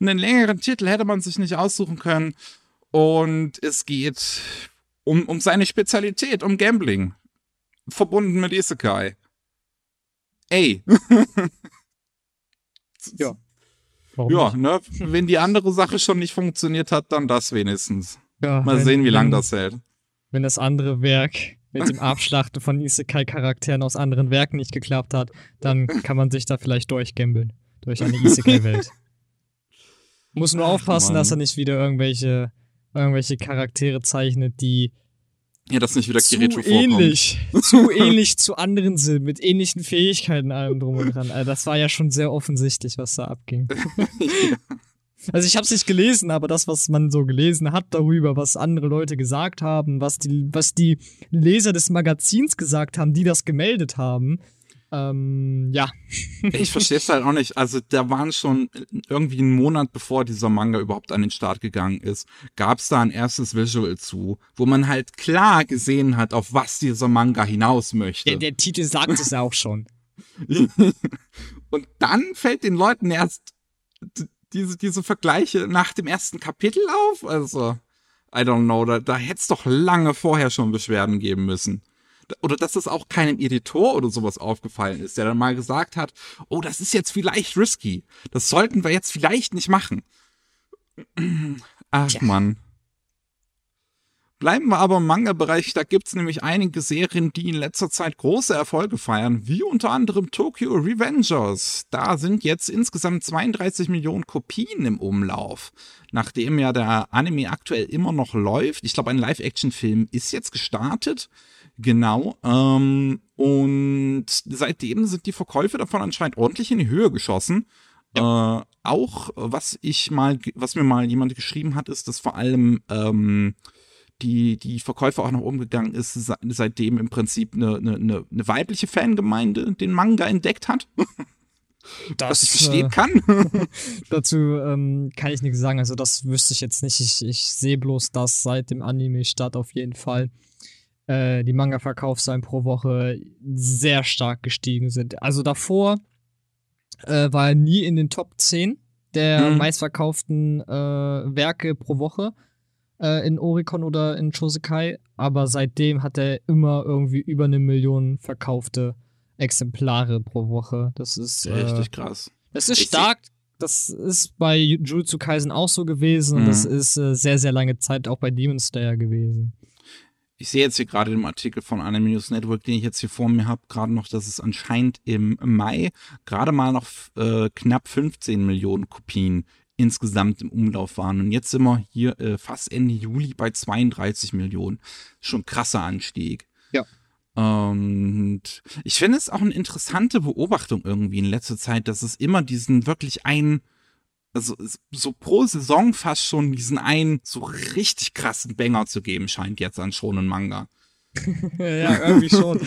Einen längeren Titel hätte man sich nicht aussuchen können. Und es geht um, um seine Spezialität, um Gambling. Verbunden mit Isekai. Ey. ja. (laughs) Warum ja, nicht? ne? Wenn die andere Sache schon nicht funktioniert hat, dann das wenigstens. Ja, Mal wenn, sehen, wie lange das hält. Wenn das andere Werk mit dem Abschlachten von Isekai-Charakteren aus anderen Werken nicht geklappt hat, dann kann man sich da vielleicht durchgambeln. Durch eine Isekai-Welt. Muss nur aufpassen, Mann. dass er nicht wieder irgendwelche, irgendwelche Charaktere zeichnet, die ja, das nicht wieder Kirito zu ähnlich, (laughs) zu ähnlich zu anderen sind, mit ähnlichen Fähigkeiten allem drum und dran. Also das war ja schon sehr offensichtlich, was da abging. (laughs) ja. Also ich habe es nicht gelesen, aber das, was man so gelesen hat darüber, was andere Leute gesagt haben, was die, was die Leser des Magazins gesagt haben, die das gemeldet haben, ähm, ja. ich verstehe es halt auch nicht. Also da waren schon irgendwie einen Monat bevor dieser Manga überhaupt an den Start gegangen ist, gab es da ein erstes Visual zu, wo man halt klar gesehen hat, auf was dieser Manga hinaus möchte. Der, der Titel sagt es ja auch schon. (laughs) Und dann fällt den Leuten erst diese, diese Vergleiche nach dem ersten Kapitel auf. Also, I don't know, da, da hätte es doch lange vorher schon Beschwerden geben müssen oder dass es auch keinem Editor oder sowas aufgefallen ist, der dann mal gesagt hat, oh, das ist jetzt vielleicht risky. Das sollten wir jetzt vielleicht nicht machen. Ach Tja. Mann. Bleiben wir aber im Manga-Bereich, da gibt es nämlich einige Serien, die in letzter Zeit große Erfolge feiern, wie unter anderem Tokyo Revengers. Da sind jetzt insgesamt 32 Millionen Kopien im Umlauf. Nachdem ja der Anime aktuell immer noch läuft, ich glaube, ein Live-Action-Film ist jetzt gestartet. Genau. Ähm, und seitdem sind die Verkäufe davon anscheinend ordentlich in die Höhe geschossen. Ja. Äh, auch was ich mal, was mir mal jemand geschrieben hat, ist, dass vor allem ähm, die, die Verkäufe auch nach oben gegangen ist, seitdem im Prinzip eine, eine, eine weibliche Fangemeinde den Manga entdeckt hat. (laughs) Das, was ich verstehen äh, kann. (laughs) dazu ähm, kann ich nichts sagen. Also das wüsste ich jetzt nicht. Ich, ich sehe bloß, dass seit dem Anime-Start auf jeden Fall äh, die Manga-Verkaufszahlen pro Woche sehr stark gestiegen sind. Also davor äh, war er nie in den Top 10 der mhm. meistverkauften äh, Werke pro Woche äh, in Oricon oder in Chosekai, aber seitdem hat er immer irgendwie über eine Million verkaufte Exemplare pro Woche. Das ist richtig äh, krass. Das ist stark. Das ist bei Jujutsu Kaisen auch so gewesen mhm. und das ist äh, sehr, sehr lange Zeit auch bei Demon Slayer gewesen ich sehe jetzt hier gerade im Artikel von Anime News Network, den ich jetzt hier vor mir habe, gerade noch, dass es anscheinend im Mai gerade mal noch äh, knapp 15 Millionen Kopien insgesamt im Umlauf waren. Und jetzt sind wir hier äh, fast Ende Juli bei 32 Millionen. Schon krasser Anstieg. Ja. Und ich finde es auch eine interessante Beobachtung irgendwie in letzter Zeit, dass es immer diesen wirklich einen also so pro Saison fast schon diesen einen so richtig krassen Banger zu geben scheint jetzt an Shonen Manga. (laughs) ja, irgendwie schon.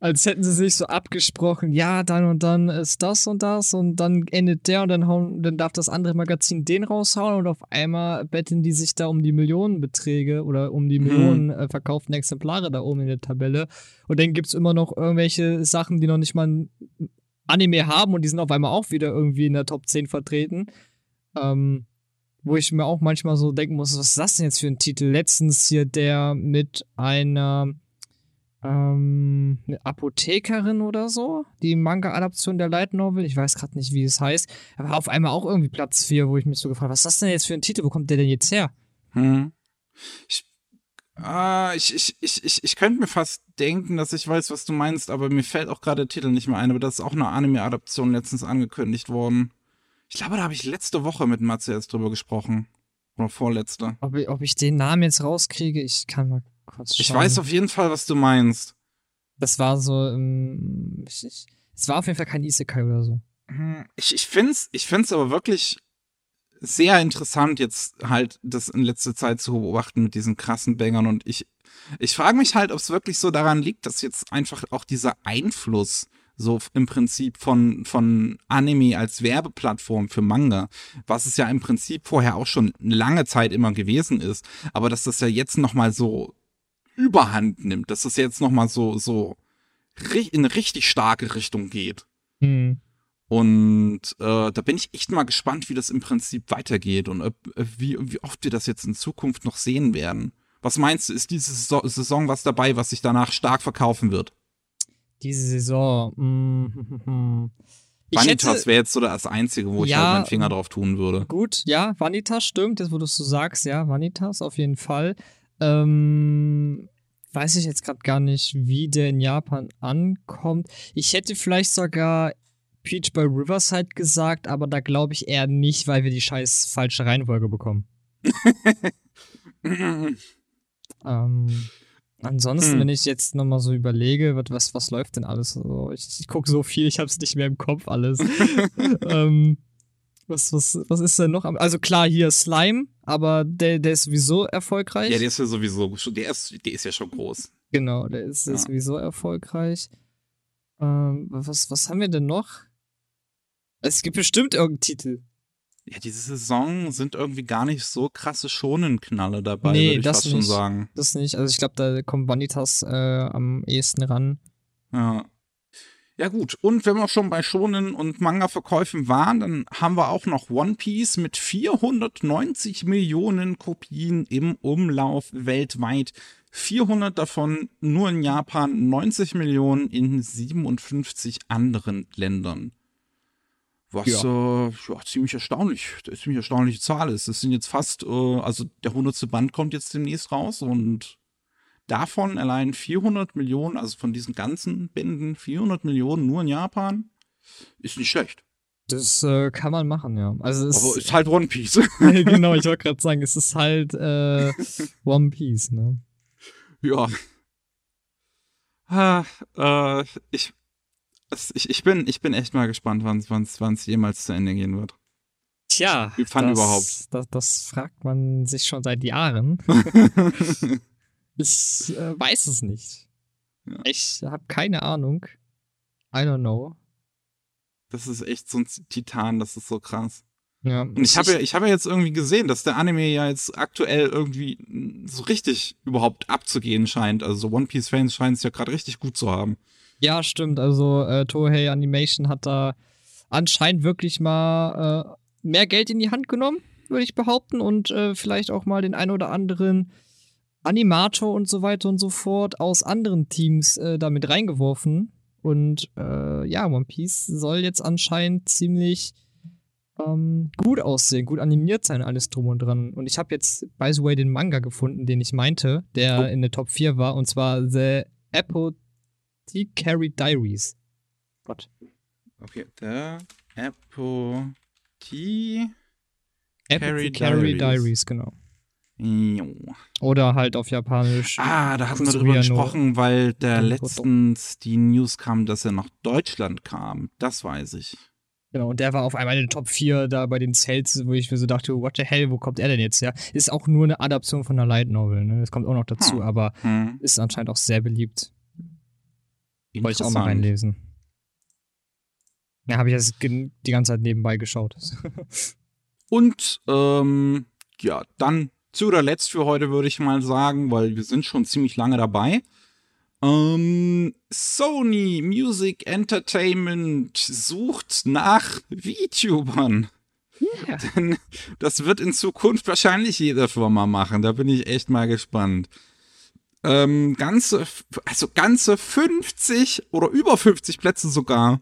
Als hätten sie sich so abgesprochen, ja, dann und dann ist das und das und dann endet der und dann, hauen, dann darf das andere Magazin den raushauen und auf einmal betteln die sich da um die Millionenbeträge oder um die Millionen hm. äh, verkauften Exemplare da oben in der Tabelle. Und dann gibt's immer noch irgendwelche Sachen, die noch nicht mal ein Anime haben und die sind auf einmal auch wieder irgendwie in der Top 10 vertreten. Ähm, wo ich mir auch manchmal so denken muss, was ist das denn jetzt für ein Titel? Letztens hier der mit einer ähm, eine Apothekerin oder so, die Manga-Adaption der Light Novel, ich weiß gerade nicht, wie es heißt, aber auf einmal auch irgendwie Platz 4, wo ich mich so gefragt habe, was ist das denn jetzt für ein Titel, wo kommt der denn jetzt her? Hm. Ich, äh, ich, ich, ich, ich, ich könnte mir fast denken, dass ich weiß, was du meinst, aber mir fällt auch gerade der Titel nicht mehr ein, aber das ist auch eine Anime-Adaption letztens angekündigt worden. Ich glaube, da habe ich letzte Woche mit Matze erst drüber gesprochen. Oder vorletzte. Ob ich, ob ich den Namen jetzt rauskriege, ich kann mal kurz Ich weiß auf jeden Fall, was du meinst. Das war so, ähm, ich, ich, es war auf jeden Fall kein Isekai oder so. Hm, ich, ich find's, ich find's aber wirklich sehr interessant, jetzt halt das in letzter Zeit zu beobachten mit diesen krassen Bängern und ich, ich frage mich halt, ob es wirklich so daran liegt, dass jetzt einfach auch dieser Einfluss so im Prinzip von, von Anime als Werbeplattform für Manga, was es ja im Prinzip vorher auch schon lange Zeit immer gewesen ist, aber dass das ja jetzt nochmal so überhand nimmt, dass es jetzt nochmal so, so in richtig starke Richtung geht. Mhm. Und äh, da bin ich echt mal gespannt, wie das im Prinzip weitergeht und ob, äh, wie, wie oft wir das jetzt in Zukunft noch sehen werden. Was meinst du, ist diese Saison was dabei, was sich danach stark verkaufen wird? Diese Saison. Mm, (laughs) Vanitas wäre jetzt so das Einzige, wo ich ja, halt meinen Finger drauf tun würde. Gut, ja, Vanitas stimmt, das wo du so sagst, ja, Vanitas auf jeden Fall. Ähm, weiß ich jetzt gerade gar nicht, wie der in Japan ankommt. Ich hätte vielleicht sogar Peach by Riverside gesagt, aber da glaube ich eher nicht, weil wir die scheiß falsche Reihenfolge bekommen. (laughs) ähm, ansonsten, hm. wenn ich jetzt nochmal so überlege, was, was, läuft denn alles? Also ich, ich gucke so viel, ich habe es nicht mehr im Kopf alles. (laughs) ähm, was, was, was ist denn noch? Also klar, hier Slime, aber der, der ist sowieso erfolgreich. Ja, der ist ja sowieso, der ist, der ist ja schon groß. Genau, der ist, ja. sowieso erfolgreich. Ähm, was, was haben wir denn noch? Es gibt bestimmt irgendeinen Titel. Ja, diese Saison sind irgendwie gar nicht so krasse Schonenknalle dabei, nee, würde ich das fast nicht, schon sagen. Das nicht. Also ich glaube, da kommt Vanitas äh, am ehesten ran. Ja. Ja gut, und wenn wir schon bei Shonen und Manga-Verkäufen waren, dann haben wir auch noch One Piece mit 490 Millionen Kopien im Umlauf weltweit. 400 davon nur in Japan, 90 Millionen in 57 anderen Ländern. Was ja. Äh, ja, ziemlich erstaunlich, ziemlich erstaunliche Zahl ist. Es sind jetzt fast, äh, also der 100. Band kommt jetzt demnächst raus und Davon allein 400 Millionen, also von diesen ganzen Bänden 400 Millionen nur in Japan, ist nicht schlecht. Das äh, kann man machen, ja. Also es Aber ist halt One Piece. (laughs) genau, ich wollte gerade sagen, es ist halt äh, One Piece, ne? Ja. Ah, äh, ich, ich, ich, bin, ich bin echt mal gespannt, wann es jemals zu Ende gehen wird. Tja, Wie fand das, überhaupt? Das, das fragt man sich schon seit Jahren. (laughs) Ich äh, weiß es nicht. Ja. Ich habe keine Ahnung. I don't know. Das ist echt so ein Titan, das ist so krass. Ja, und ich habe ja, ich habe ja jetzt irgendwie gesehen, dass der Anime ja jetzt aktuell irgendwie so richtig überhaupt abzugehen scheint. Also One Piece Fans scheinen es ja gerade richtig gut zu haben. Ja, stimmt. Also äh, Tohei Animation hat da anscheinend wirklich mal äh, mehr Geld in die Hand genommen, würde ich behaupten, und äh, vielleicht auch mal den ein oder anderen Animator und so weiter und so fort aus anderen Teams äh, damit reingeworfen. Und äh, ja, One Piece soll jetzt anscheinend ziemlich ähm, gut aussehen, gut animiert sein, alles drum und dran. Und ich habe jetzt, by the way, den Manga gefunden, den ich meinte, der oh. in der Top 4 war, und zwar The Apothecary Diaries. Gott. Okay, The Apothecary Diaries. Diaries, genau. Oder halt auf Japanisch. Ah, da hatten wir drüber gesprochen, weil da letztens die News kam, dass er nach Deutschland kam. Das weiß ich. Genau, und der war auf einmal in den Top 4 da bei den Sales, wo ich mir so dachte, what the hell, wo kommt er denn jetzt her? Ist auch nur eine Adaption von einer Light Novel, ne? Das kommt auch noch dazu, Hm. aber Hm. ist anscheinend auch sehr beliebt. Wollte ich auch mal reinlesen. Ja, habe ich jetzt die ganze Zeit nebenbei geschaut. (laughs) Und ähm, ja, dann zu guter Letzt für heute würde ich mal sagen, weil wir sind schon ziemlich lange dabei. Ähm, Sony Music Entertainment sucht nach VTubern. Ja. (laughs) Denn das wird in Zukunft wahrscheinlich jede Firma machen. Da bin ich echt mal gespannt. Ähm, ganze, also ganze 50 oder über 50 Plätze sogar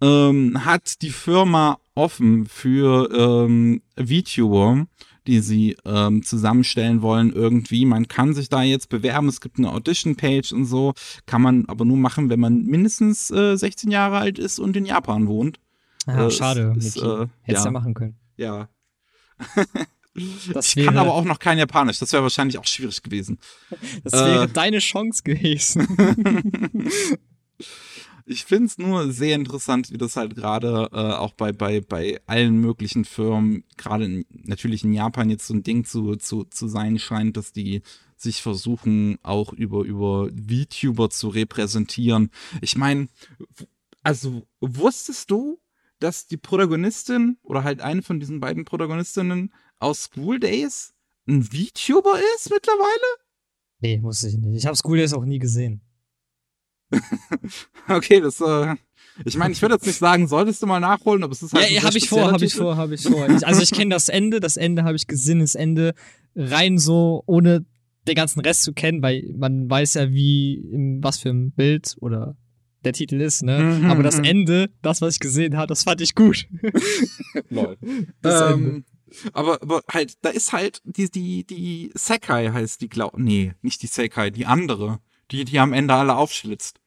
ähm, hat die Firma offen für ähm, VTuber, die sie ähm, zusammenstellen wollen irgendwie. Man kann sich da jetzt bewerben, es gibt eine Audition-Page und so, kann man aber nur machen, wenn man mindestens äh, 16 Jahre alt ist und in Japan wohnt. Ah, Äh, schade, ist- ist, äh, Hättest ja. ja machen können. Ja. (laughs) Das Ich wäre, kann aber auch noch kein Japanisch, das wäre wahrscheinlich auch schwierig gewesen. (laughs) das wäre äh, deine Chance gewesen. (laughs) Ich finde es nur sehr interessant, wie das halt gerade äh, auch bei, bei, bei allen möglichen Firmen, gerade natürlich in Japan jetzt so ein Ding zu, zu, zu sein scheint, dass die sich versuchen, auch über, über VTuber zu repräsentieren. Ich meine, also wusstest du, dass die Protagonistin oder halt eine von diesen beiden Protagonistinnen aus School Days ein VTuber ist mittlerweile? nee, wusste ich nicht. Ich habe School Days auch nie gesehen. (laughs) Okay, das, äh, ich meine, ich würde jetzt nicht sagen, solltest du mal nachholen, aber es ist halt. Ja, habe ich vor, habe ich vor, habe ich vor. Ich, also ich kenne das Ende, das Ende habe ich gesehen, das Ende rein so, ohne den ganzen Rest zu kennen, weil man weiß ja, wie, in was für ein Bild oder der Titel ist, ne? Mhm, Aber das mhm. Ende, das, was ich gesehen habe, das fand ich gut. (laughs) Lol. Das ähm, aber, aber halt, da ist halt die, die, die Sekai heißt die, glaub, nee, nicht die Sekai, die andere, die, die am Ende alle aufschlitzt.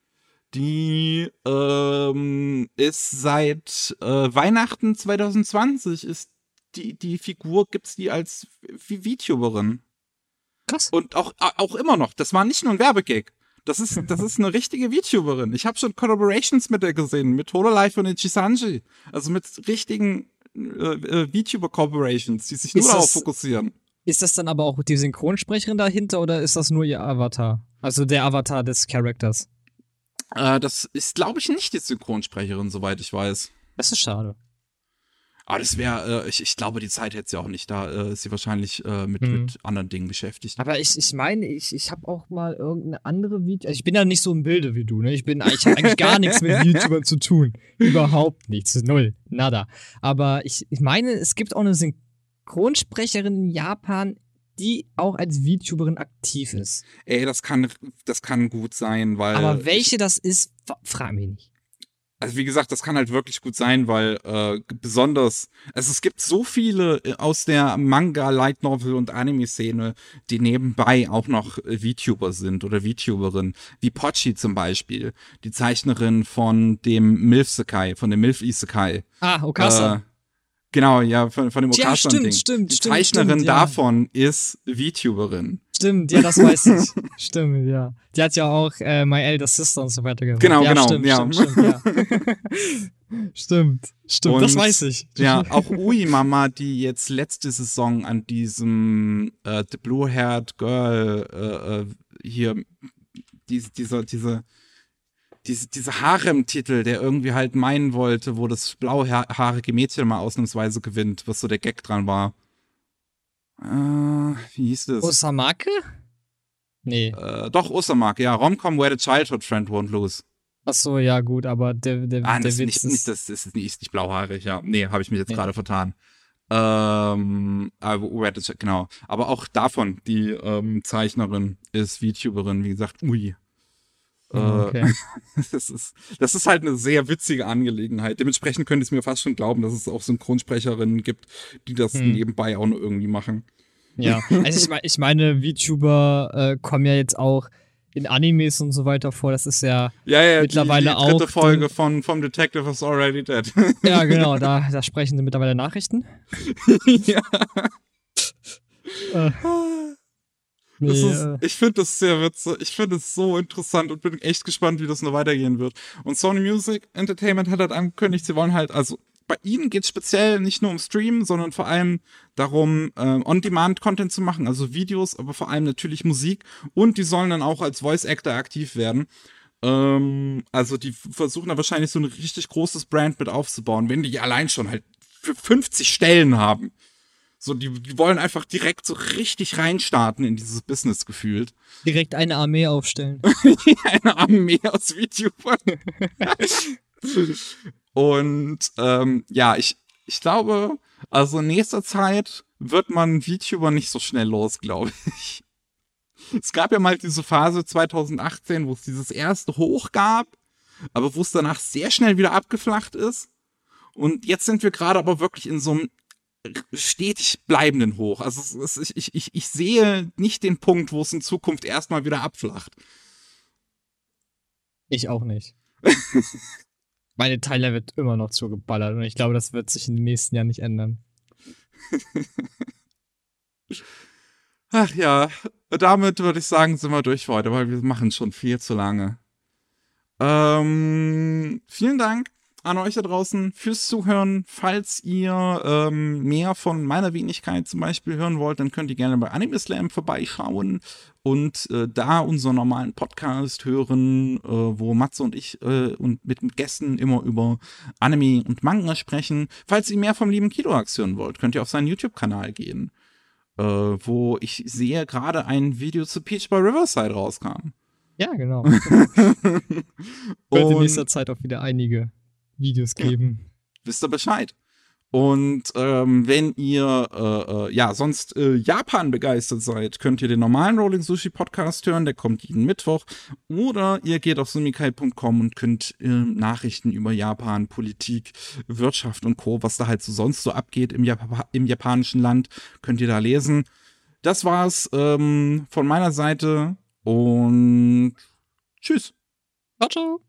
Die ähm, ist seit äh, Weihnachten 2020 ist die, die Figur gibt's die als V- VTuberin. Krass. Und auch, auch immer noch. Das war nicht nur ein Werbegag. Das ist, (laughs) das ist eine richtige VTuberin. Ich habe schon Collaborations mit der gesehen, mit Hololive und Ichisanji. Also mit richtigen äh, äh, VTuber-Corporations, die sich nur Ist darauf das- fokussieren. Ist das dann aber auch die Synchronsprecherin dahinter oder ist das nur ihr Avatar? Also der Avatar des Charakters. Äh, das ist, glaube ich, nicht die Synchronsprecherin, soweit ich weiß. Das ist schade. Aber das wäre, äh, ich, ich glaube, die Zeit hätte sie auch nicht. Da äh, ist sie wahrscheinlich äh, mit, Mhm. mit anderen Dingen beschäftigt. Aber ich, ich meine, ich, ich habe auch mal irgendeine andere Video. Also ich bin ja nicht so im Bilde wie du, ne? Ich bin, ich habe eigentlich gar nichts mit (laughs) YouTubern zu tun. Überhaupt nichts. Null. Nada. Aber ich, ich meine, es gibt auch eine Synchronsprecherin in Japan, die auch als VTuberin aktiv ist. Ey, das kann, das kann gut sein, weil. Aber welche das ist, fra- frag mich nicht. Also wie gesagt, das kann halt wirklich gut sein, weil äh, besonders, also es gibt so viele äh, aus der Manga, Light Novel und Anime-Szene, die nebenbei auch noch äh, VTuber sind oder VTuberin, wie Pochi zum Beispiel, die Zeichnerin von dem Milf-Sekai, von dem Milf-Isekai. Ah, Okasa. Äh, genau, ja, von, von dem Ja, Okasa. stimmt, Ding. stimmt, Die stimmt, Zeichnerin stimmt, ja. davon ist VTuberin. Stimmt, ja, das weiß ich. (laughs) stimmt, ja. Die hat ja auch äh, My Elder Sister und so weiter gemacht. Genau, ja, genau, Stimmt, ja. stimmt, stimmt, ja. (laughs) stimmt, stimmt, das Und- weiß ich. Ja, auch Ui Mama, die jetzt letzte Saison an diesem äh, The Blue Haired Girl äh, äh, hier diese, dieser, diese, diese, diese Harem-Titel, der irgendwie halt meinen wollte, wo das blauhaarige Mädchen mal ausnahmsweise gewinnt, was so der Gag dran war. Äh, wie hieß das? Osamake? Nee. äh, doch, Osamak, ja. Romcom Where the Childhood Friend Won't Lose. Ach so, ja, gut, aber der, der, Ah, der das ist Witz nicht, ist. nicht, das ist nicht, ist nicht blauhaarig, ja. Nee, habe ich mich jetzt Nee. gerade vertan. Ähm, is- genau. Aber auch davon, die ähm, Zeichnerin ist VTuberin, wie gesagt, ui. Äh, okay. (laughs) das, ist, das ist halt eine sehr witzige Angelegenheit. Dementsprechend könnte ich es mir fast schon glauben, dass es auch Synchronsprecherinnen gibt, die das Hm. nebenbei auch noch irgendwie machen. Ja, also ich, ich meine, VTuber äh, kommen ja jetzt auch in Animes und so weiter vor. Das ist ja, Ja, ja, Mittlerweile die, die dritte auch, Folge die- von vom Detective is already dead. (laughs) ja genau, da, da sprechen sie mittlerweile Nachrichten. (laughs) ja. Äh, nee, ist, äh, ich finde das sehr witzig. Ich finde es so interessant und bin echt gespannt, wie das noch weitergehen wird. Und Sony Music Entertainment hat halt angekündigt, sie wollen halt, also bei ihnen geht es speziell nicht nur um Stream, sondern vor allem darum, äh, On-Demand-Content zu machen, also Videos, aber vor allem natürlich Musik. Und die sollen dann auch als Voice-Actor aktiv werden. Ähm, also die versuchen da wahrscheinlich so ein richtig großes Brand mit aufzubauen, wenn die allein schon halt für 50 Stellen haben. So, die, die wollen einfach direkt so richtig reinstarten in dieses Business gefühlt. Direkt eine Armee aufstellen. (laughs) eine Armee aus YouTubern. Und ähm, ja, ich, ich glaube, also in nächster Zeit wird man VTuber nicht so schnell los, glaube ich. Es gab ja mal diese Phase 2018, wo es dieses erste Hoch gab, aber wo es danach sehr schnell wieder abgeflacht ist. Und jetzt sind wir gerade aber wirklich in so einem stetig bleibenden Hoch. Also es, es, ich, ich, ich sehe nicht den Punkt, wo es in Zukunft erstmal wieder abflacht. Ich auch nicht. (laughs) Meine Teile wird immer noch zugeballert und ich glaube, das wird sich in den nächsten Jahren nicht ändern. (laughs) Ach ja, damit würde ich sagen, sind wir durch für heute, weil wir machen schon viel zu lange. Ähm, vielen Dank an euch da draußen fürs Zuhören. Falls ihr ähm, mehr von meiner Wenigkeit zum Beispiel hören wollt, dann könnt ihr gerne bei Anime Slam vorbeischauen und äh, da unseren normalen Podcast hören, äh, wo Matze und ich äh, und mit, mit Gästen immer über Anime und Manga sprechen. Falls ihr mehr vom lieben Kidoax hören wollt, könnt ihr auf seinen YouTube-Kanal gehen, äh, wo ich sehe gerade ein Video zu Peach by Riverside rauskam. Ja, genau. (laughs) Wird in nächster Zeit auch wieder einige Videos geben. Ja. Wisst ihr Bescheid. Und ähm, wenn ihr äh, äh, ja sonst äh, Japan begeistert seid, könnt ihr den normalen Rolling Sushi Podcast hören, der kommt jeden Mittwoch. Oder ihr geht auf sumikai.com und könnt äh, Nachrichten über Japan, Politik, Wirtschaft und Co., was da halt so sonst so abgeht im, Jap im japanischen Land, könnt ihr da lesen. Das war's ähm, von meiner Seite und tschüss. Ciao, ciao.